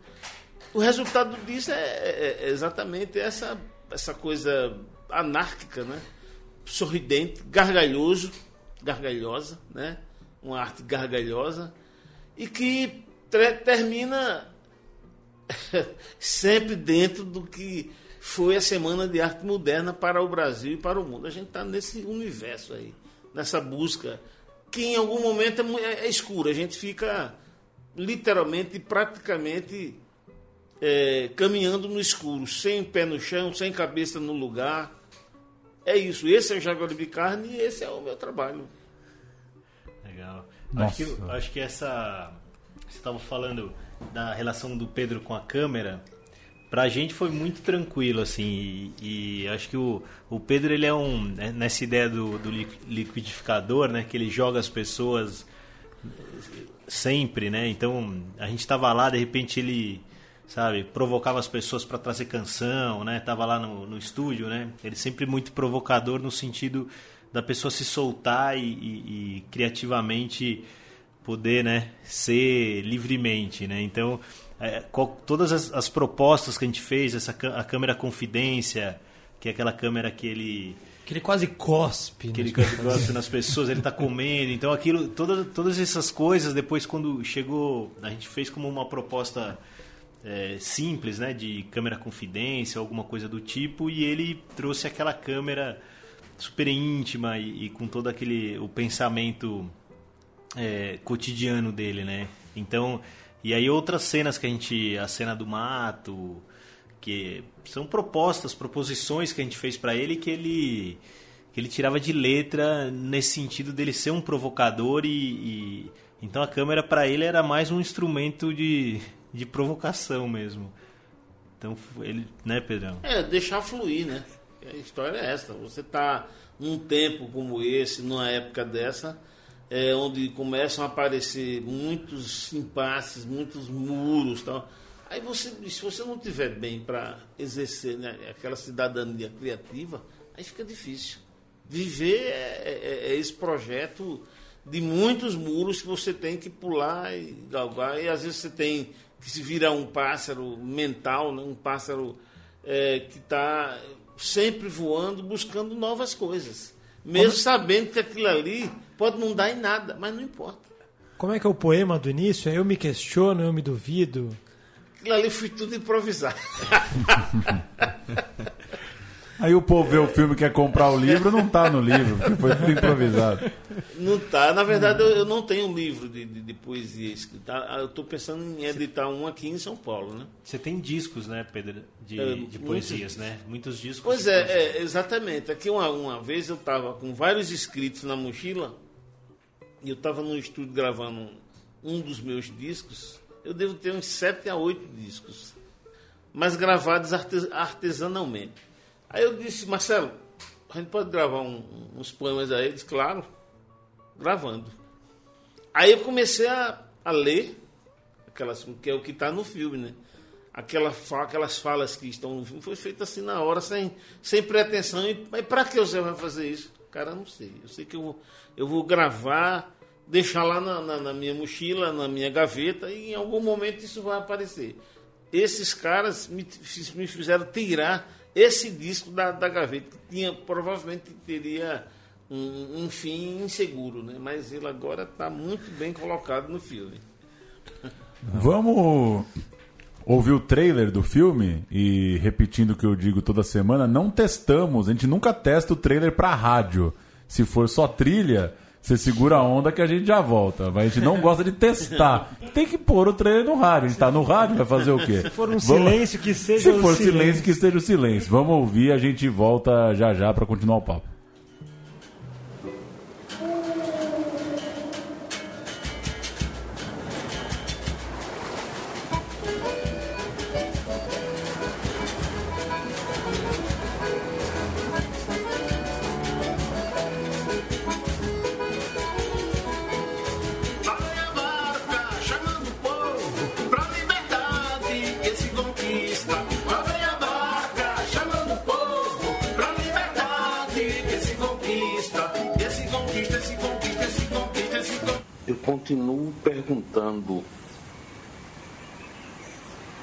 O resultado disso é, é, é exatamente essa, essa coisa anárquica, né? sorridente, gargalhoso, gargalhosa, né? uma arte gargalhosa, e que termina sempre dentro do que foi a Semana de Arte Moderna para o Brasil e para o mundo. A gente está nesse universo aí, nessa busca que em algum momento é, é escuro. A gente fica literalmente, praticamente é, caminhando no escuro, sem pé no chão, sem cabeça no lugar. É isso. Esse é o Jaguaribe Carne e esse é o meu trabalho. Legal. Acho que, acho que essa. Você estava falando da relação do Pedro com a câmera pra gente foi muito tranquilo, assim, e, e, acho que o, o Pedro, ele é um, né, nessa ideia do, do liquidificador, né, que ele joga as pessoas sempre, né, então a gente tava lá, de repente ele, sabe, provocava as pessoas para trazer canção, né, tava lá no, no estúdio, né, ele sempre muito provocador no sentido da pessoa se soltar e, e, e criativamente poder, né, ser livremente, né, então é, qual, todas as, as, propostas que a gente fez, essa a câmera confidência, que é aquela câmera que ele que ele quase cospe, que ele quase cospe nas pessoas, ele está comendo, então aquilo, todas, todas essas coisas depois quando chegou, a gente fez como uma proposta é, simples, né, de câmera confidência, alguma coisa do tipo, e ele trouxe aquela câmera super íntima e, e com todo aquele o pensamento é, cotidiano dele, né? Então e aí outras cenas que a gente, a cena do mato, que são propostas, proposições que a gente fez para ele que ele que ele tirava de letra nesse sentido dele ser um provocador e, e então a câmera para ele era mais um instrumento de, de provocação mesmo. Então ele, né, Pedrão? É, deixar fluir, né? A história é essa. Você tá num tempo como esse, numa época dessa, é, onde começam a aparecer muitos impasses, muitos muros tal. Aí você, se você não tiver bem para exercer né, aquela cidadania criativa, aí fica difícil. Viver é, é, é, esse projeto de muitos muros que você tem que pular e galgar, e às vezes você tem que se virar um pássaro mental, né, um pássaro é, que está sempre voando, buscando novas coisas. Mesmo Como... sabendo que aquilo ali Pode não dar em nada, mas não importa. Como é que é o poema do início? Eu me questiono, eu me duvido. Aquilo ali foi tudo improvisado. Aí o povo vê o filme e quer comprar o livro, não tá no livro, porque foi tudo improvisado. Não tá. Na verdade, eu, eu não tenho um livro de, de, de poesia escrita. Ah, Eu estou pensando em editar um aqui em São Paulo, né? Você tem discos, né, Pedro, de, É, de muitos- poesias, né? Muitos discos. Pois é, é, exatamente. Aqui uma, uma vez eu estava com vários escritos na mochila e eu estava no estúdio gravando um, dos meus discos. Eu devo ter uns sete a oito discos, mas gravados arte- artesanalmente. Aí eu disse, Marcelo, a gente pode gravar um- uns poemas aí? Ele disse, claro, gravando. Aí eu comecei a, a ler, aquelas, que é o que está no filme, né? Aquela, aquelas falas que estão no filme foi feita assim na hora, sem, sem pretensão. E, mas para que você vai fazer isso? Cara, não sei. Eu sei que eu vou, eu vou gravar, deixar lá na, na- na minha mochila, na minha gaveta, e em algum momento isso vai aparecer. Esses caras me, me fizeram tirar esse disco da, da gaveta, que tinha, provavelmente teria um, um fim inseguro, né? mas ele agora está muito bem colocado no filme. Vamos ouvir o trailer do filme e repetindo o que eu digo toda semana, não testamos, a gente nunca testa o trailer pra rádio. Se for só trilha, você segura a onda que a gente já volta. Mas a gente não gosta de testar. Tem que pôr o trailer no rádio. A gente tá no rádio, vai fazer o quê? Se for um Vamos- silêncio, que seja Se um for silêncio. silêncio, que esteja o silêncio. Vamos ouvir, a gente volta já já pra continuar o papo.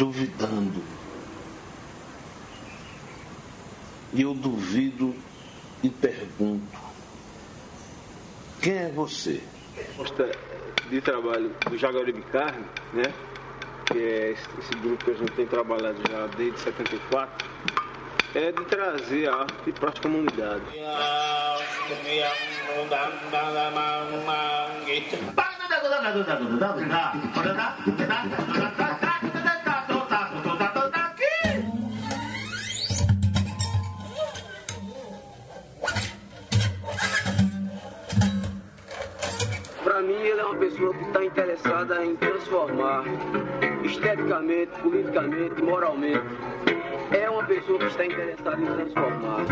Duvidando. E eu duvido e pergunto: quem é você? proposta de trabalho do Jaguaribe Carne, né? Que é esse, esse grupo que a gente tem trabalhado já desde 74, é de trazer a arte para as comunidades. Uma pessoa que está interessada em transformar esteticamente, politicamente, moralmente. É uma pessoa que está interessada em transformar.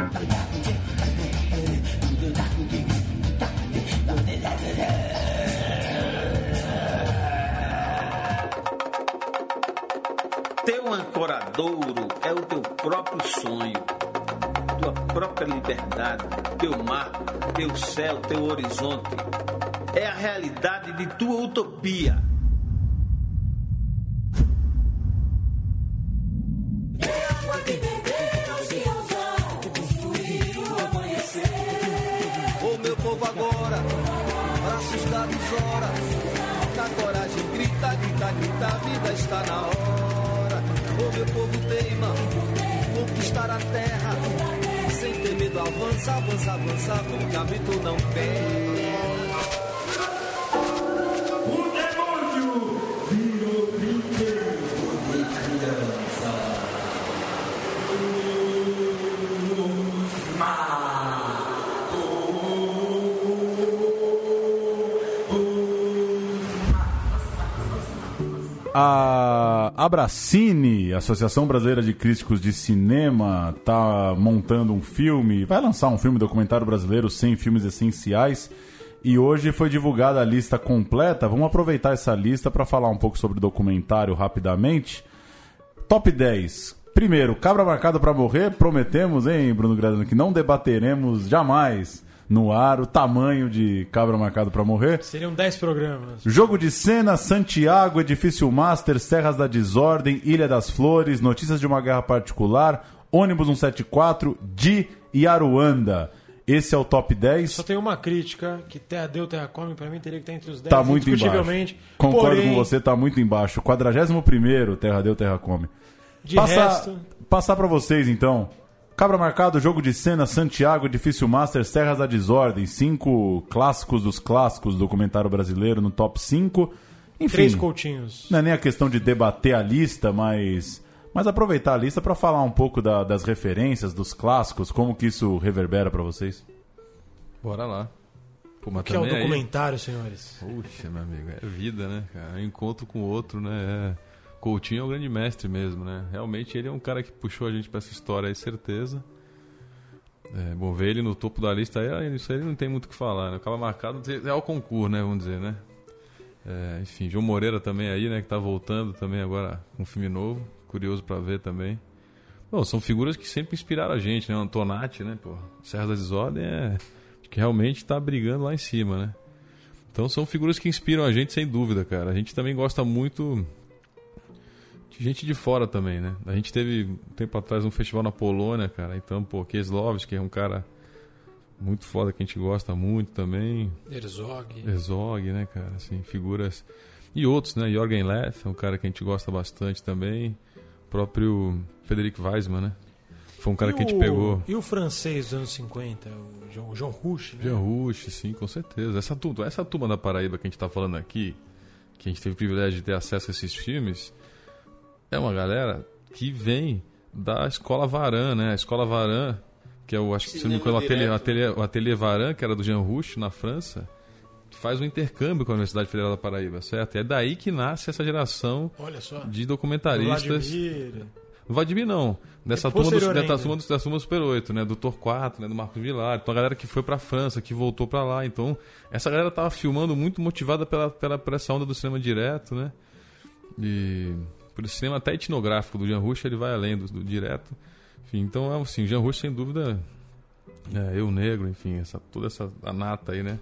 Teu ancoradouro é o teu próprio sonho, tua própria liberdade, teu mar, teu céu, teu horizonte. É a realidade de tua utopia. Ô meu povo agora, braços dados ora, na coragem grita, grita, grita, a vida está na hora. Ô meu povo teima, conquistar a terra, sem ter medo avança, avança, avança, porque a tu não tem. A Abracine, Associação Brasileira de Críticos de Cinema, tá montando um filme, vai lançar um filme documentário brasileiro sem filmes essenciais. E hoje foi divulgada a lista completa. Vamos aproveitar essa lista para falar um pouco sobre o documentário rapidamente. Top 10. Primeiro, Cabra Marcado para Morrer. Prometemos, hein, Bruno Gradano, que não debateremos jamais no ar o tamanho de Cabra Marcado para Morrer. Seriam 10 programas. Jogo de cena, Santiago, Edifício Master, Serras da Desordem, Ilha das Flores, Notícias de uma Guerra Particular, Ônibus 174, Di e Aruanda. Esse é o top 10. Só tem uma crítica, que Terra Deu, Terra Come, pra mim teria que estar entre os 10, Tá muito embaixo. Concordo Porém, com você, tá muito embaixo. 41 Terra Deu, Terra Come. De Passar, resto, passar para vocês então. Cabra marcado, jogo de cena, Santiago, Difícil Master, Serras da Desordem. Cinco clássicos dos clássicos do documentário brasileiro no top 5. Enfim, Três Coutinhos. não é nem a questão de debater a lista, mas, mas aproveitar a lista para falar um pouco da- das referências, dos clássicos, como que isso reverbera para vocês. Bora lá. Pô, mas Que é o também aí- documentário, senhores. Puxa, meu amigo, é vida, né, cara? É um encontro com o outro, né? É... Coutinho é o grande mestre mesmo, né? Realmente ele é um cara que puxou a gente pra essa história aí, certeza. É, bom, ver ele no topo da lista aí, isso aí não tem muito o que falar, né? Acaba marcado é o concurso, né? Vamos dizer, né? É, enfim, João Moreira também aí, né? Que tá voltando também agora com um filme novo. Curioso pra ver também. Bom, são figuras que sempre inspiraram a gente, né? O né? Pô, Serra da Desordem é... Que realmente tá brigando lá em cima, né? Então são figuras que inspiram a gente sem dúvida, cara. A gente também gosta muito gente de fora também, né? A gente teve um tempo atrás um festival na Polônia, cara. Então, pô, Kieslowski é um cara muito foda que a gente gosta muito também. Herzog. Herzog, né, cara? Assim, figuras. E outros, né? Jorgen Leff é um cara que a gente gosta bastante também. O próprio Frederic Weisman, né? Foi um cara E que a gente o- pegou. E o francês dos anos 50, o João, o João Rush, né? Jean Rush, sim, com certeza. Essa turma, essa turma da Paraíba que a gente tá falando aqui, que a gente teve o privilégio de ter acesso a esses filmes, é uma galera que vem da escola Varan, né? A escola Varan, que é o, acho que se não me engano, o ateliê, ateliê, o ateliê Varan, que era do Jean Rush, na França, faz um intercâmbio com a Universidade Federal da Paraíba, certo? E é daí que nasce essa geração de documentaristas. Vladimir. No Vladimir não. Dessa É turma, do, ainda. turma, do, da turma Super 8, né? Do Torquato, né? Do Marcos Vilar. Então a galera que foi pra França, que voltou pra lá. Então, essa galera tava filmando muito motivada pela, pela, por essa onda do cinema direto, né? E por esse cinema até etnográfico do Jean Rush, ele vai além do, do direto. Enfim, então, assim, Jean Rush, sem dúvida, é, eu negro, enfim, essa, toda essa a nata aí, né?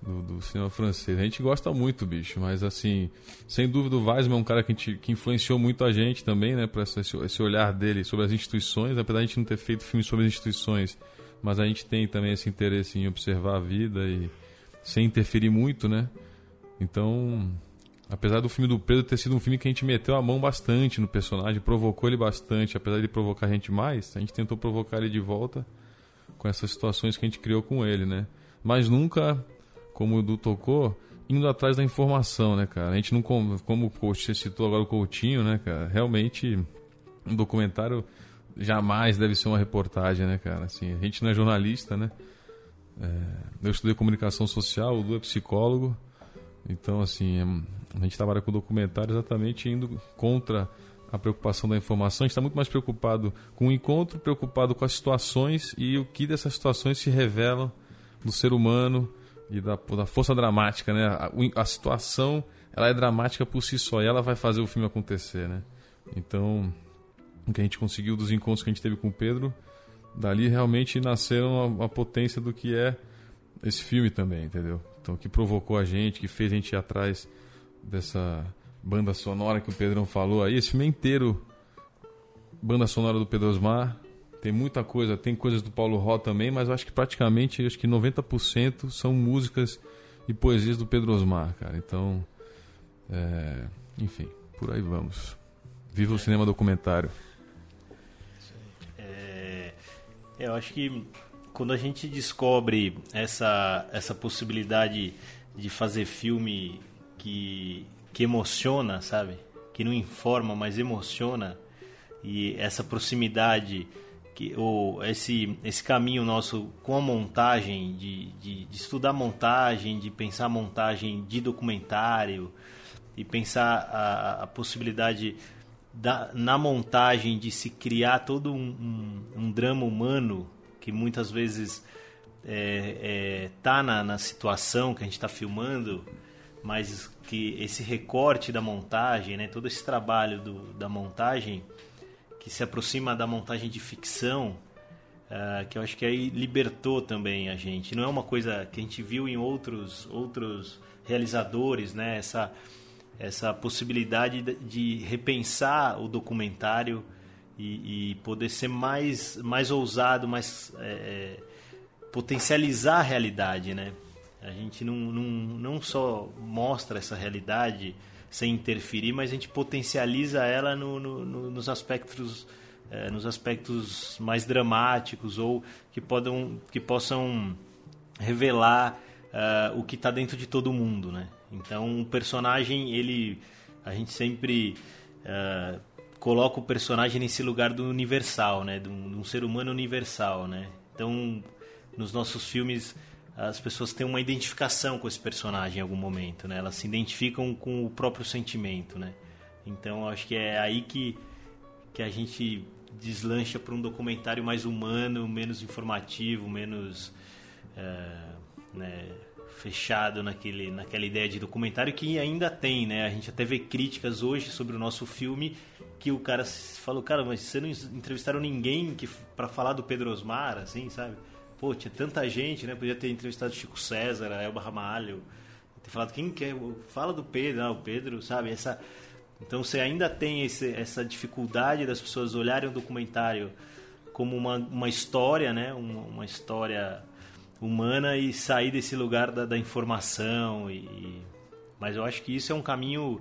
Do, do cinema francês. A gente gosta muito, bicho, mas assim, sem dúvida o Weisman é um cara que, gente- que influenciou muito a gente também, né? Essa- esse, esse olhar dele sobre as instituições, apesar de a gente não ter feito filme sobre as instituições, mas a gente tem também esse interesse em observar a vida e sem interferir muito, né? Então, apesar do filme do Pedro ter sido um filme que a gente meteu a mão bastante no personagem, provocou ele bastante, apesar de provocar a gente mais, a gente tentou provocar ele de volta com essas situações que a gente criou com ele, né? Mas nunca, como o Du tocou, indo atrás da informação, né, cara? A gente não, com- como você citou agora o Coutinho, né, cara? Realmente, um documentário jamais deve ser uma reportagem, né, cara? Assim, a gente não é jornalista, né? É, eu estudei comunicação social, o Du é psicólogo, então, assim, é- a gente trabalha com documentário exatamente indo contra a preocupação da informação. A gente está muito mais preocupado com o encontro, preocupado com as situações e o que dessas situações se revelam do ser humano e da, da força dramática, né? A, a situação, ela é dramática por si só e ela vai fazer o filme acontecer, né? Então, o que a gente conseguiu dos encontros que a gente teve com o Pedro, dali realmente nasceram a, a potência do que é esse filme também, entendeu? Então, que provocou a gente, que fez a gente ir atrás dessa banda sonora que o Pedrão falou aí. Esse filme é inteiro banda sonora do Pedro Osmar. Tem muita coisa, tem coisas do Paulo Ró também, mas eu acho que praticamente acho que 90% são músicas e poesias do Pedro Osmar, cara. Então, é, enfim, por aí vamos. Viva o cinema documentário. É, eu acho que quando a gente descobre essa, essa possibilidade de fazer filme que, que emociona, sabe? Que não informa, mas emociona, e essa proximidade, que, ou esse, esse caminho nosso com a montagem, de, de, de estudar montagem, de pensar montagem de documentário, e pensar a, a possibilidade da, na montagem de se criar todo um, um, um drama humano que muitas vezes é, é, tá na, na situação que a gente está filmando, mas que esse recorte da montagem, né, todo esse trabalho do, da montagem que se aproxima da montagem de ficção, ah, que eu acho que aí libertou também a gente. Não é uma coisa que a gente viu em outros outros realizadores, né? Essa essa possibilidade de- de repensar o documentário e, e poder ser mais mais ousado, mais é, potencializar a realidade, né? A gente não, não, não só mostra essa realidade sem interferir, mas a gente potencializa ela no, no- no- nos aspectos eh, nos aspectos mais dramáticos ou que, podam, que possam revelar ah, o que está dentro de todo mundo, né? Então, o personagem, ele... A gente sempre ah, coloca o personagem nesse lugar do universal, né? De um, de um ser humano universal, né? Então, nos nossos filmes, as pessoas têm uma identificação com esse personagem em algum momento, né? Elas se identificam com o próprio sentimento, né? Então, acho que é aí que, que a gente deslancha para um documentário mais humano, menos informativo, menos eh, né, fechado naquele, naquela ideia de documentário que ainda tem, né? A gente até vê críticas hoje sobre o nosso filme que o cara falou, cara, mas vocês não entrevistaram ninguém que para falar do Pedro Osmar, assim, sabe? Pô, tinha tanta gente, né? Podia ter entrevistado Chico César, Elba Ramalho, ter falado quem quer, fala do Pedro, ah, o Pedro, sabe? Essa então você ainda tem esse, essa dificuldade das pessoas olharem o documentário como uma, uma história, né? Uma, uma história humana e sair desse lugar da, da informação. E- mas eu acho que isso é um caminho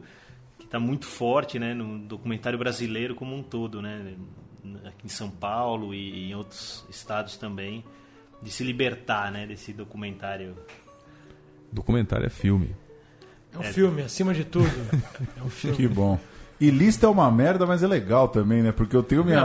que está muito forte, né? No documentário brasileiro como um todo, né? Aqui em São Paulo e em outros estados também, de se libertar, né? Desse documentário. Documentário é filme. É um filme, acima de tudo. É um filme. Que bom. E lista é uma merda, mas é legal também, né? Porque eu tenho minha,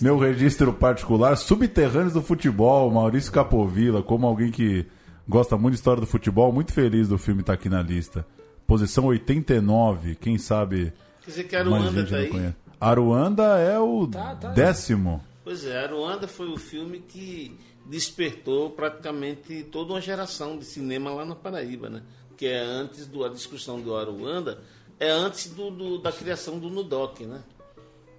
meu registro particular, Subterrâneos do Futebol, Maurício Capovilla, como alguém que gosta muito de história do futebol, muito feliz do filme estar aqui na lista. Posição 89, quem sabe Quer dizer que Aruanda gente tá aí. conhece. Aruanda é o Tá, tá. décimo. Pois é, Aruanda foi o filme que despertou praticamente toda uma geração de cinema lá na Paraíba, né? Que é antes da discussão do Aruanda, é antes do, do- da criação do Nudoc, né?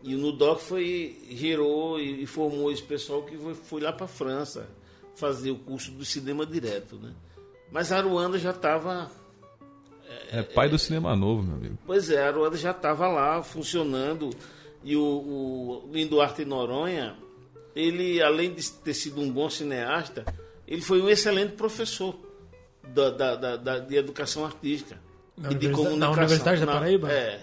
E o Nudoc foi, gerou e, formou esse pessoal que foi, foi lá para França fazer o curso do cinema direto, né? Mas Aruanda já estava É pai do cinema novo, meu amigo. Pois é, a Aruanda já estava lá funcionando e o, o Lindo Arte Noronha, ele, além de ter sido um bom cineasta, ele foi um excelente professor da, da- da- da- de educação artística Na e de universidade- na comunicação. Universidade da Paraíba? É.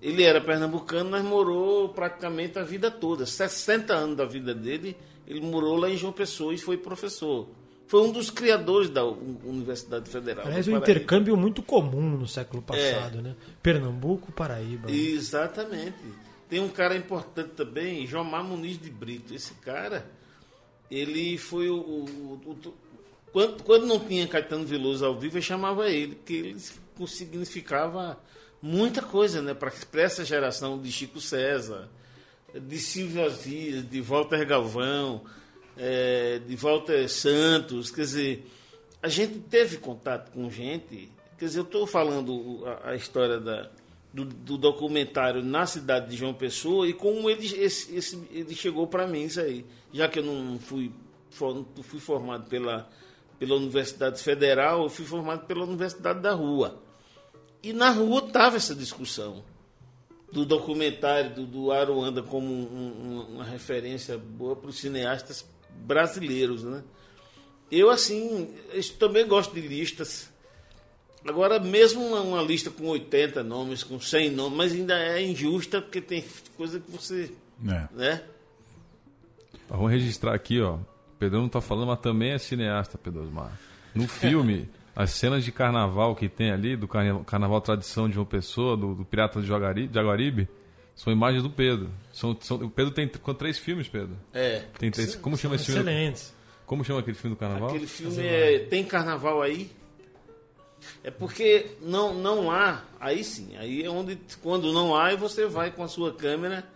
Ele era pernambucano, mas morou praticamente a vida toda. 60 anos da vida dele, ele morou lá em João Pessoa e foi professor. Foi um dos criadores da Universidade Federal. Aliás, um intercâmbio muito comum no século É. passado, né? Pernambuco, Paraíba. Exatamente. Tem um cara importante também, Jomar Muniz de Brito. Esse cara, ele foi o. o- o- quando, quando não tinha Caetano Veloso ao vivo, eu chamava ele, porque ele significava muita coisa né, para essa geração de Chico César, de Silvio Aziz, de Walter Galvão, eh, de Walter Santos. Quer dizer, a gente teve contato com gente. Quer dizer, eu estou falando a, a história da, do, do documentário na cidade de João Pessoa e como ele, esse, esse- ele chegou para mim, isso aí. Já que eu não fui, não fui formado pela, pela Universidade Federal, eu fui formado pela Universidade da Rua. E na rua estava essa discussão do documentário do, do Aruanda como um- um- uma referência boa para os cineastas brasileiros, né? Eu, assim, eu também gosto de listas. Agora, mesmo uma, uma lista com 80 nomes, com 100 nomes, mas ainda é injusta, porque tem coisa que você... É. Né? Vamos registrar aqui, ó. O Pedrão não tá falando, mas também é cineasta, Pedro Osmar. No filme, as cenas de carnaval que tem ali, do carna- carnaval tradição de uma pessoa, do, do Pirata de Jaguari- de Jaguaribe, são imagens do Pedro. São, são- o Pedro tem com três filmes, Pedro. É. Tem três, como chama esse filme? Excelentes. Como chama aquele filme do carnaval? Aquele filme é, tem carnaval aí? É porque não, não há, aí sim, aí é onde quando não há, você vai com a sua câmera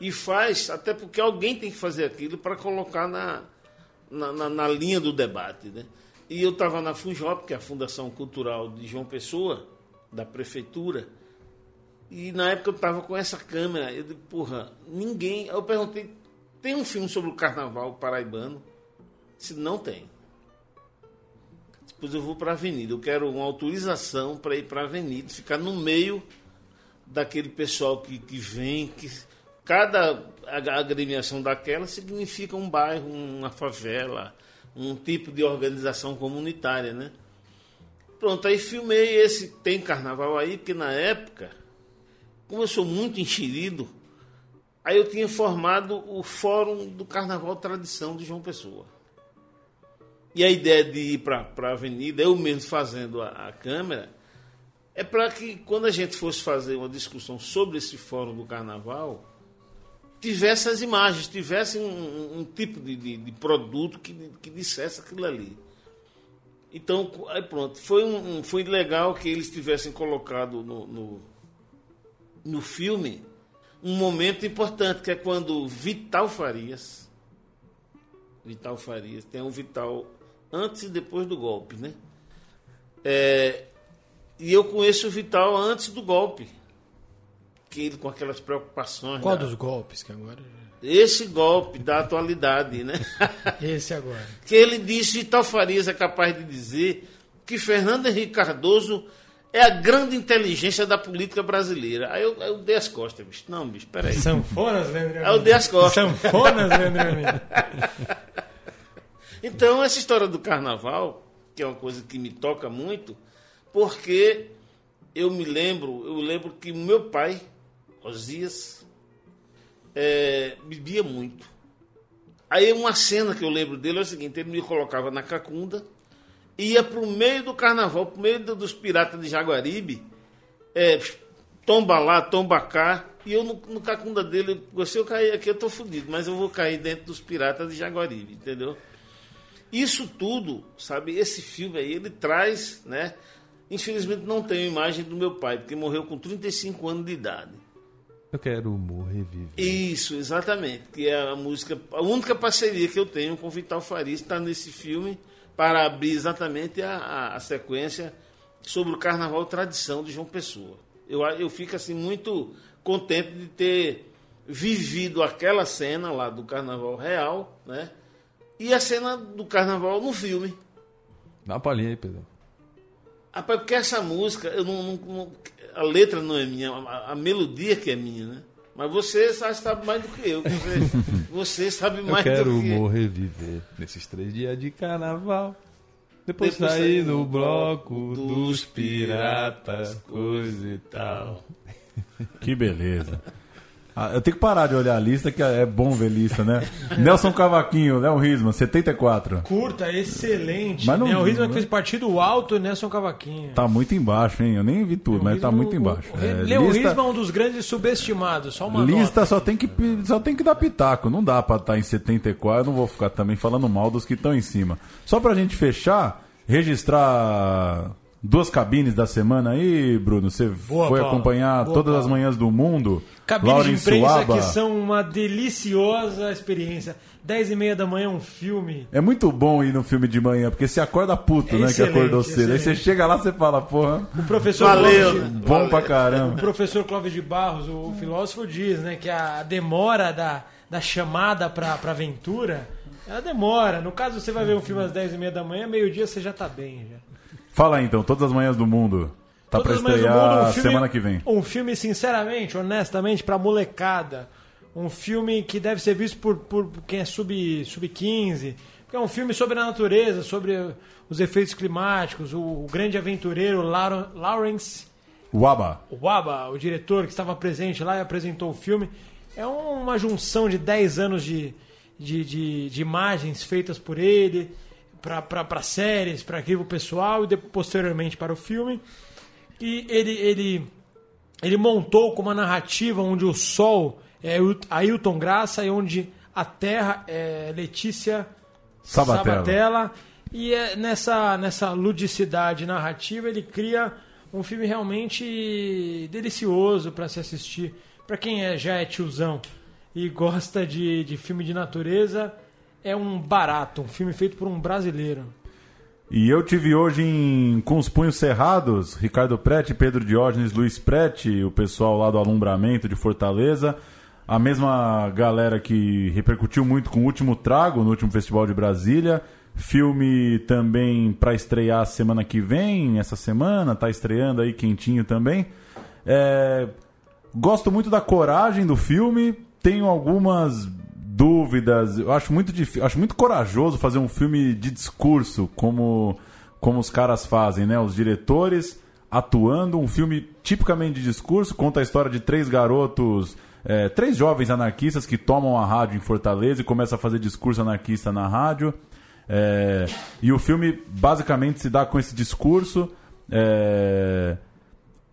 e faz, até porque alguém tem que fazer aquilo para colocar na, na, na- na linha do debate. Né? E eu estava na FUNJOP, que é a Fundação Cultural de João Pessoa, da Prefeitura, e na época eu estava com essa câmera, eu digo, porra, ninguém. Eu perguntei, tem um filme sobre o carnaval paraibano? Se não tem. Depois eu vou para a avenida. Eu quero uma autorização para ir para a avenida, ficar no meio daquele pessoal que, que vem, que cada ag- agremiação daquela significa um bairro, uma favela, um tipo de organização comunitária, né? Pronto, aí filmei esse Tem Carnaval aí, porque na época, como eu sou muito enxerido, Aí eu tinha formado o Fórum do Carnaval Tradição de João Pessoa. E a ideia de ir para a avenida, eu mesmo fazendo a, a câmera, é para que quando a gente fosse fazer uma discussão sobre esse Fórum do Carnaval, tivesse as imagens, tivesse um, um- tipo de, de- de produto que, que dissesse aquilo ali. Então, aí pronto, foi, um- foi legal que eles tivessem colocado no, no, no filme um momento importante, que é quando Vital Farias, Vital Farias, tem um Vital antes e depois do golpe, né? É, e eu conheço o Vital antes do golpe. Que ele com aquelas preocupações. Qual da- dos golpes que agora? Esse golpe da atualidade, né? Esse agora. que ele disse, Vital Farias é capaz de dizer que Fernando Henrique Cardoso é a grande inteligência da política brasileira. Aí eu, eu dei as costas, bicho. Não, bicho, peraí. Sanfonas, Leandro? Aí eu dei as costas. Sanfonas, Leandro? Então, essa história do carnaval, que é uma coisa que me toca muito, porque eu me lembro, eu lembro que o meu pai, Osias, é, bebia muito. Aí uma cena que eu lembro dele é o seguinte, ele me colocava na cacunda, ia para o meio do carnaval, para o meio do- dos piratas de Jaguaribe, é, tomba lá, tomba cá, e eu no, no cacunda dele, se eu cair aqui eu tô fudido, mas eu vou cair dentro dos piratas de Jaguaribe, entendeu? Isso tudo, sabe, esse filme aí, ele traz, né? Infelizmente não tenho imagem do meu pai, porque morreu com 35 anos de idade. Eu quero morrer vivo. Isso, exatamente. Que é a música, a única parceria que eu tenho com o Vital Farias está nesse filme para abrir exatamente a, a- a sequência sobre o Carnaval Tradição de João Pessoa. Eu, eu fico assim muito contente de ter vivido aquela cena lá do Carnaval real, né? E a cena do Carnaval no filme. Dá uma palhinha aí, Pedro. Rapaz, porque essa música, eu não, não- não- a letra não é minha, a, a melodia que é minha, né? Mas você sabe, mais do que eu. Você, você sabe Eu mais quero do que morrer viver nesses três dias de carnaval. Depois, Depois sair no bloco dos piratas, coisa e tal. Que beleza. Ah, eu tenho que parar de olhar a lista, que é bom ver lista, né? Nelson Cavaquinho, Léo Risman, 74. Curta, excelente. Mas não- né? O Risman fez partido alto, Nelson Cavaquinho. Tá muito embaixo, hein? Eu nem vi tudo, mas tá muito embaixo. O, É, o, Leo lista Risman é um dos grandes subestimados, só uma lista nota. só, tem que, só tem que dar pitaco. Não dá pra estar em 74. Eu não vou ficar também falando mal dos que estão em cima. Só pra gente fechar, registrar duas cabines da semana aí, Bruno. Você Boa, foi Paulo. acompanhar Boa, todas as Paulo. manhãs do mundo. Cabines de imprensa Suaba. que são uma deliciosa experiência. 10 e meia da manhã um filme. É muito bom ir no filme de manhã, porque você acorda puto, É né? Que acordou cedo. Aí você chega lá e fala, porra, O professor Valeu. Clóvis bom pra O caramba. professor Clóvis de Barros, o filósofo, diz né, que a demora da, da chamada pra, pra aventura, ela demora. No caso, você vai ver um filme às 10 e meia da manhã, meio-dia você já tá bem. Já. Fala aí então, todas as manhãs do mundo. Tá Todas pra do estrear Mundo, um filme- semana que vem. Um filme, sinceramente, honestamente, pra molecada. Um filme que deve ser visto por, por quem é sub, sub-15. Porque é um filme sobre a natureza, sobre os efeitos climáticos. O, o grande aventureiro Lawrence Waba. Waba, o diretor que estava presente lá e apresentou o filme. É uma junção de 10 anos de, de, de, de imagens feitas por ele para séries, para arquivo pessoal e de- posteriormente para o filme. E ele, ele, ele montou com uma narrativa onde o Sol é Ailton Graça e onde a Terra é Letícia Sabatella. Sabatella. E é nessa, nessa ludicidade narrativa ele cria um filme realmente delicioso para se assistir. Para quem é, já é tiozão e gosta de, de filme de natureza, é um barato, um filme feito por um brasileiro. E eu tive hoje em, com os punhos cerrados, Ricardo Prete, Pedro Diógenes, Luiz Prete, o pessoal lá do Alumbramento de Fortaleza, a mesma galera que repercutiu muito com o último trago no último Festival de Brasília. Filme também para estrear semana que vem, essa semana, tá estreando aí quentinho também. É, Gosto muito da coragem do filme, tenho algumas dúvidas. Eu acho muito difícil, acho muito corajoso fazer um filme de discurso como como os caras fazem, né? Os diretores atuando um filme tipicamente de discurso, conta a história de três garotos é, três jovens anarquistas que tomam a rádio em Fortaleza e começam a fazer discurso anarquista na rádio. É, e o filme basicamente se dá com esse discurso. é,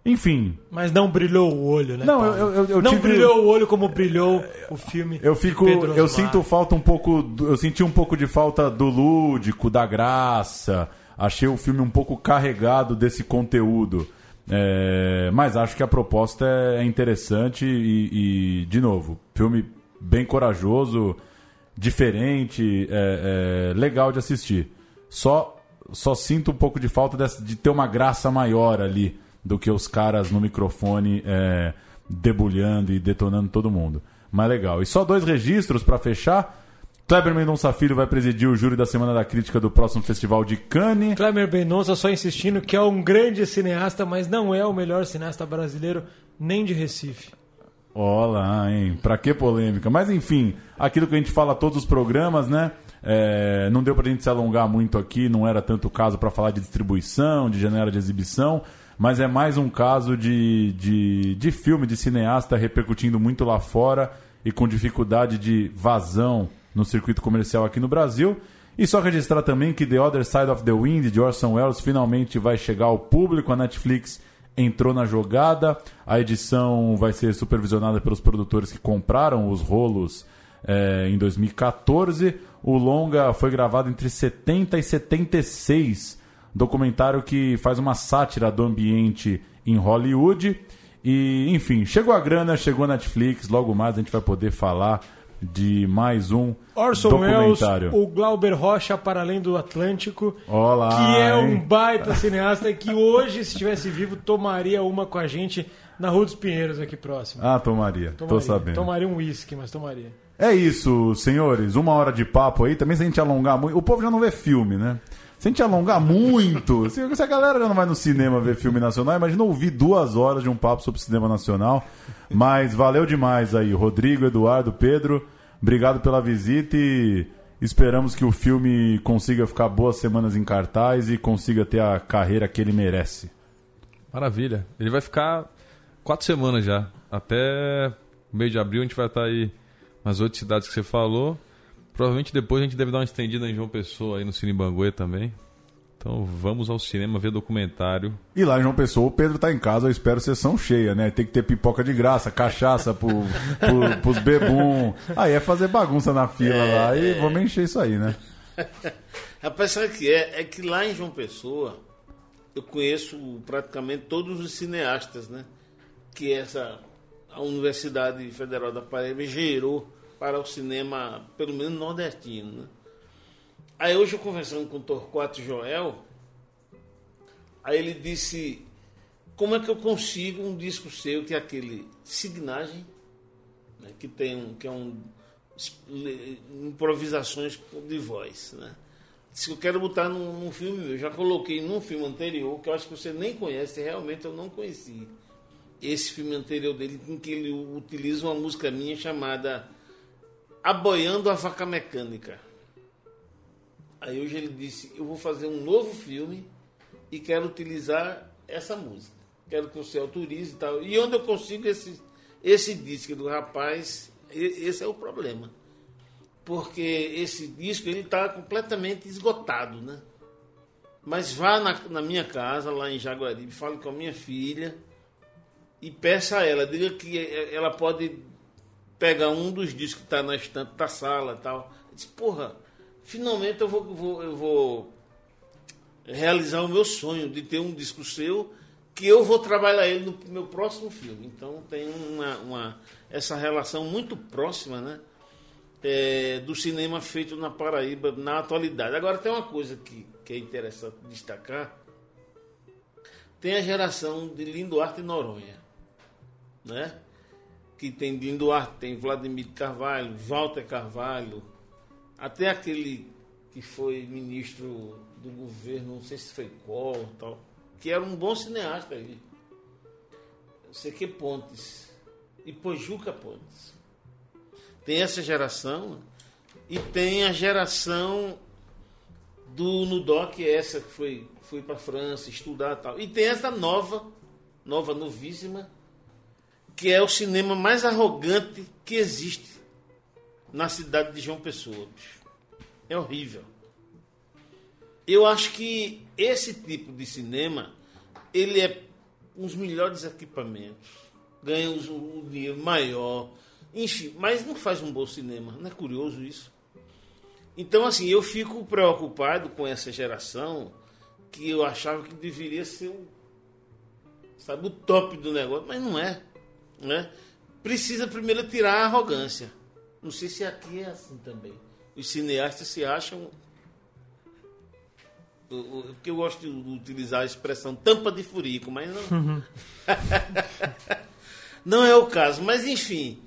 enfim, Mas não brilhou o olho, né? Não, eu- eu- eu não tive- brilhou o olho como brilhou o filme. eu fico, eu sinto falta um pouco, eu senti um pouco de falta do lúdico, da graça. Achei o filme um pouco carregado desse conteúdo. É, mas acho que a proposta é interessante e, e, de novo, filme bem corajoso, diferente, é, é, legal de assistir. Só, só sinto um pouco de falta de ter uma graça maior ali do que os caras no microfone é, debulhando e detonando todo mundo. Mas legal. E só dois registros para fechar. Kleber Mendonça Filho vai presidir o júri da Semana da Crítica do próximo Festival de Cannes. Kleber Mendonça só insistindo que é um grande cineasta, mas não é o melhor cineasta brasileiro nem de Recife. Olá, hein? Pra que polêmica? Mas enfim, aquilo que a gente fala todos os programas, né? É, não deu pra gente se alongar muito aqui, não era tanto caso pra falar de distribuição, de janela de exibição, mas é mais um caso de, de, de filme, de cineasta repercutindo muito lá fora e com dificuldade de vazão no circuito comercial aqui no Brasil. E só registrar também que The Other Side of the Wind, de Orson Welles, finalmente vai chegar ao público. A Netflix entrou na jogada. A edição vai ser supervisionada pelos produtores que compraram os rolos eh, em 2014. O longa foi gravado entre 70 e 76. Documentário que faz uma sátira do ambiente em Hollywood. E, enfim, chegou a grana, chegou a Netflix. Logo mais a gente vai poder falar de mais um Orson Welles, documentário. o Glauber Rocha para além do Atlântico, Olá, que é um hein? baita cineasta e que hoje, se estivesse vivo, tomaria uma com a gente na Rua dos Pinheiros aqui próximo. Ah, tomaria. Tô Tomaria. sabendo. Tomaria um uísque, mas tomaria. É isso, senhores. Uma hora de papo aí. Também se a gente alongar muito. O povo já não vê filme, né? Se a gente alongar muito. Se, a galera já não vai no cinema ver filme nacional, imagina ouvir duas horas de um papo sobre cinema nacional. Mas valeu demais aí, Rodrigo, Eduardo, Pedro. Obrigado pela visita e esperamos que o filme consiga ficar boas semanas em cartaz e consiga ter a carreira que ele merece. Maravilha. Ele vai ficar quatro semanas já. Até o mês de abril a gente vai estar aí nas outras cidades que você falou. Provavelmente depois a gente deve dar uma estendida em João Pessoa aí no Cine Banguê também. Então vamos ao cinema ver documentário. E lá em João Pessoa, o Pedro tá em casa, eu espero sessão cheia, né? Tem que ter pipoca de graça, cachaça pro, pro, pros bebum. Aí é fazer bagunça na fila lá e vamos encher isso aí, né? Rapaz, sabe o que é? É que lá em João Pessoa, eu conheço praticamente todos os cineastas, né? Que essa a Universidade Federal da Paraíba gerou para o cinema, pelo menos nordestino, né? Aí hoje eu conversando com o Torquato Joel, aí ele disse, como é que eu consigo um disco seu, que é aquele Signagem, né, que tem um, que é um improvisações de voz, né? Disse eu quero botar num, num filme meu. Eu já coloquei num filme anterior, que eu acho que você nem conhece, realmente eu não conheci. Esse filme anterior dele, em que ele utiliza uma música minha chamada Aboiando a Vaca Mecânica. Aí hoje ele disse, eu vou fazer um novo filme e quero utilizar essa música. Quero que você autorize e tal. E onde eu consigo esse, esse disco do rapaz, esse é o problema. Porque esse disco ele está completamente esgotado, né? Mas vá na, na minha casa, lá em Jaguaribe, fale com a minha filha e peça a ela, diga que ela pode pegar um dos discos que está na estante da sala tal. Eu disse, porra, finalmente eu vou, vou- eu vou realizar o meu sonho de ter um disco seu que eu vou trabalhar ele no meu próximo filme. Então tem uma, uma- essa relação muito próxima, né? é, do cinema feito na Paraíba na atualidade. Agora tem uma coisa que, que é interessante destacar. Tem a geração de Linduarte e Noronha, né? Que tem Linduarte, tem Vladimir Carvalho, Walter Carvalho, até aquele que foi ministro do governo, não sei se foi Collor tal, que era um bom cineasta aí. CQ Pontes e Pojuca Pontes. Tem essa geração e tem a geração do Nudoc, essa que foi, foi para a França estudar tal. E tem essa nova, nova, novíssima, que é o cinema mais arrogante que existe na cidade de João Pessoa. É horrível. Eu acho que esse tipo de cinema, ele é dos melhores equipamentos, ganha o dinheiro maior, enfim, mas não faz um bom cinema. Não é curioso isso? Então, assim, eu fico preocupado com essa geração que eu achava que deveria ser o, sabe, o top do negócio, mas não é. Né? Precisa primeiro tirar a arrogância. Não sei se aqui é assim também. Os cineastas se acham. Porque eu gosto de utilizar a expressão tampa de furico, mas não. não é o caso. Mas, enfim,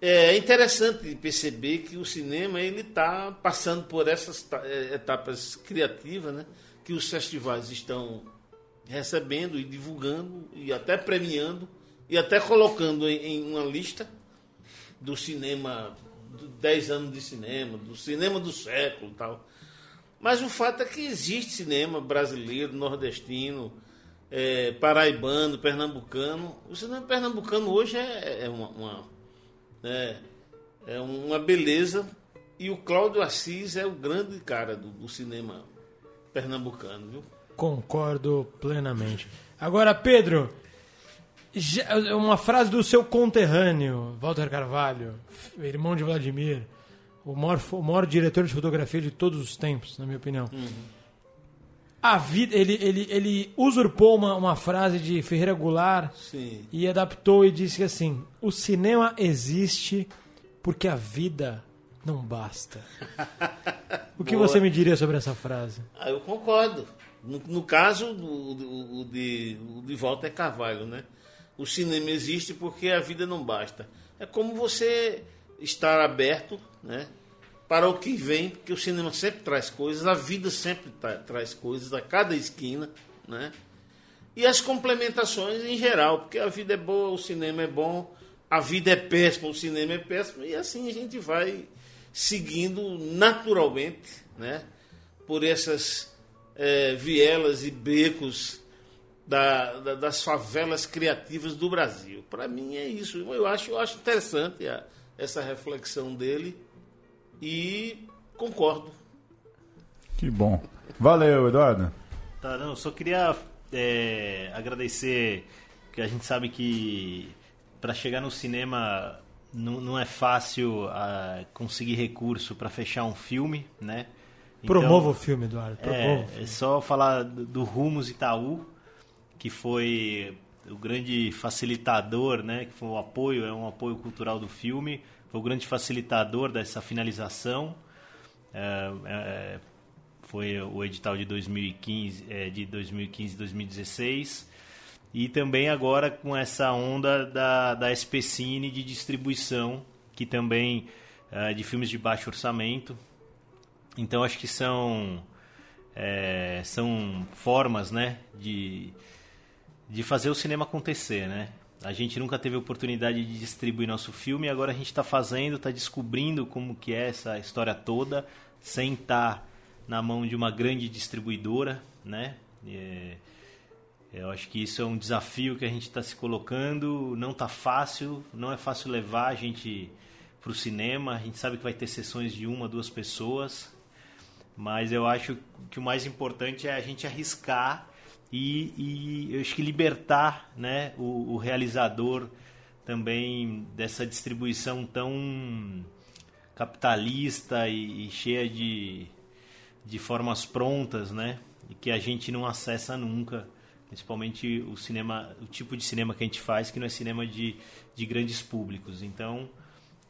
é interessante perceber que o cinema ele está passando por essas eh, etapas criativas, né? Que os festivais estão recebendo e divulgando e até premiando e até colocando em, uma lista do cinema, do 10 anos de cinema, do cinema do século tal. Mas o fato é que existe cinema brasileiro, nordestino, eh, paraibano, pernambucano. O cinema pernambucano hoje é, é uma, uma- é, é uma beleza. E o Cláudio Assis é o grande cara do, do cinema pernambucano, viu? Concordo plenamente. Agora, Pedro, uma frase do seu conterrâneo, Walter Carvalho, irmão de Vladimir, o maior, o maior diretor de fotografia de todos os tempos, na minha opinião. A vida, ele, ele, ele usurpou uma, uma frase de Ferreira Goulart Sim. e adaptou e disse assim: o cinema existe porque a vida não basta. O que Boa. você me diria sobre essa frase? Ah, eu concordo. No, no caso o de, o de Walter Carvalho, né? O cinema existe porque a vida não basta. É como você estar aberto, né? Para o que vem, porque o cinema sempre traz coisas, a vida sempre tra- traz coisas, a cada esquina, né? E as complementações em geral, porque a vida é boa, o cinema é bom, a vida é péssima, o cinema é péssimo, e assim a gente vai seguindo naturalmente, né? Por essas eh, vielas e becos da- da- das favelas criativas do Brasil. Para mim é isso. Eu acho, eu acho interessante a- essa reflexão dele e concordo. Que bom. Valeu, Eduardo. Tá, não, só queria é, agradecer, que a gente sabe que para chegar no cinema não, não é fácil ah, conseguir recurso para fechar um filme, né? Então, Promova o filme, Eduardo. Promova. o É, filme. é só falar do, do Rumos Itaú, que foi o grande facilitador, né? Que foi o apoio, é um apoio cultural do filme, foi o grande facilitador dessa finalização. É, é, foi o edital de 2015, é, de 2015 e 2016. E também agora com essa onda da, da SP Cine de distribuição, que também é de filmes de baixo orçamento. Então acho que são é, são formas, né, de de fazer o cinema acontecer, né? A gente nunca teve oportunidade de distribuir nosso filme, agora a gente está fazendo, está descobrindo como que é essa história toda, sem estar na mão de uma grande distribuidora, né? É, eu acho que isso é um desafio que a gente está se colocando. Não está fácil, não é fácil levar a gente para o cinema. A gente sabe que vai ter sessões de uma, duas pessoas, mas eu acho que o mais importante é a gente arriscar e, e eu acho que libertar né, o, o realizador também dessa distribuição tão capitalista e, e cheia de, de formas prontas, né? E que a gente não acessa nunca, principalmente o cinema, o tipo de cinema que a gente faz, que não é cinema de, de grandes públicos. Então,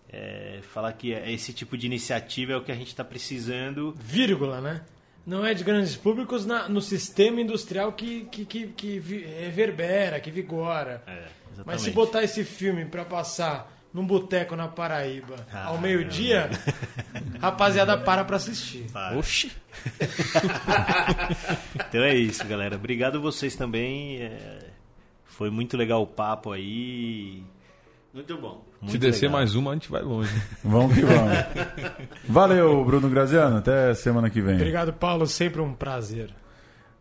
é, falar que esse tipo de iniciativa é o que a gente está precisando. Vírgula, né? Não é de grandes públicos na- no sistema industrial que, que, que, que reverbera, que vigora. É. Mas se botar esse filme pra passar num boteco na Paraíba Ah, ao meio-dia, rapaziada para pra assistir. Para. Oxi. Então é isso, galera. Obrigado vocês também. é, Foi muito legal o papo aí. Muito bom. Muito Se descer legal. mais uma, a gente vai longe. Vamos que vamos. Valeu, Bruno Graziano. Até semana que vem. Obrigado, Paulo. Sempre um prazer.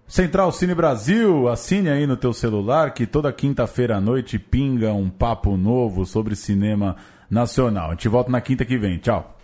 Central Cine Brasil, assine aí no teu celular que toda quinta-feira à noite pinga um papo novo sobre cinema nacional. A gente volta na quinta que vem. Tchau.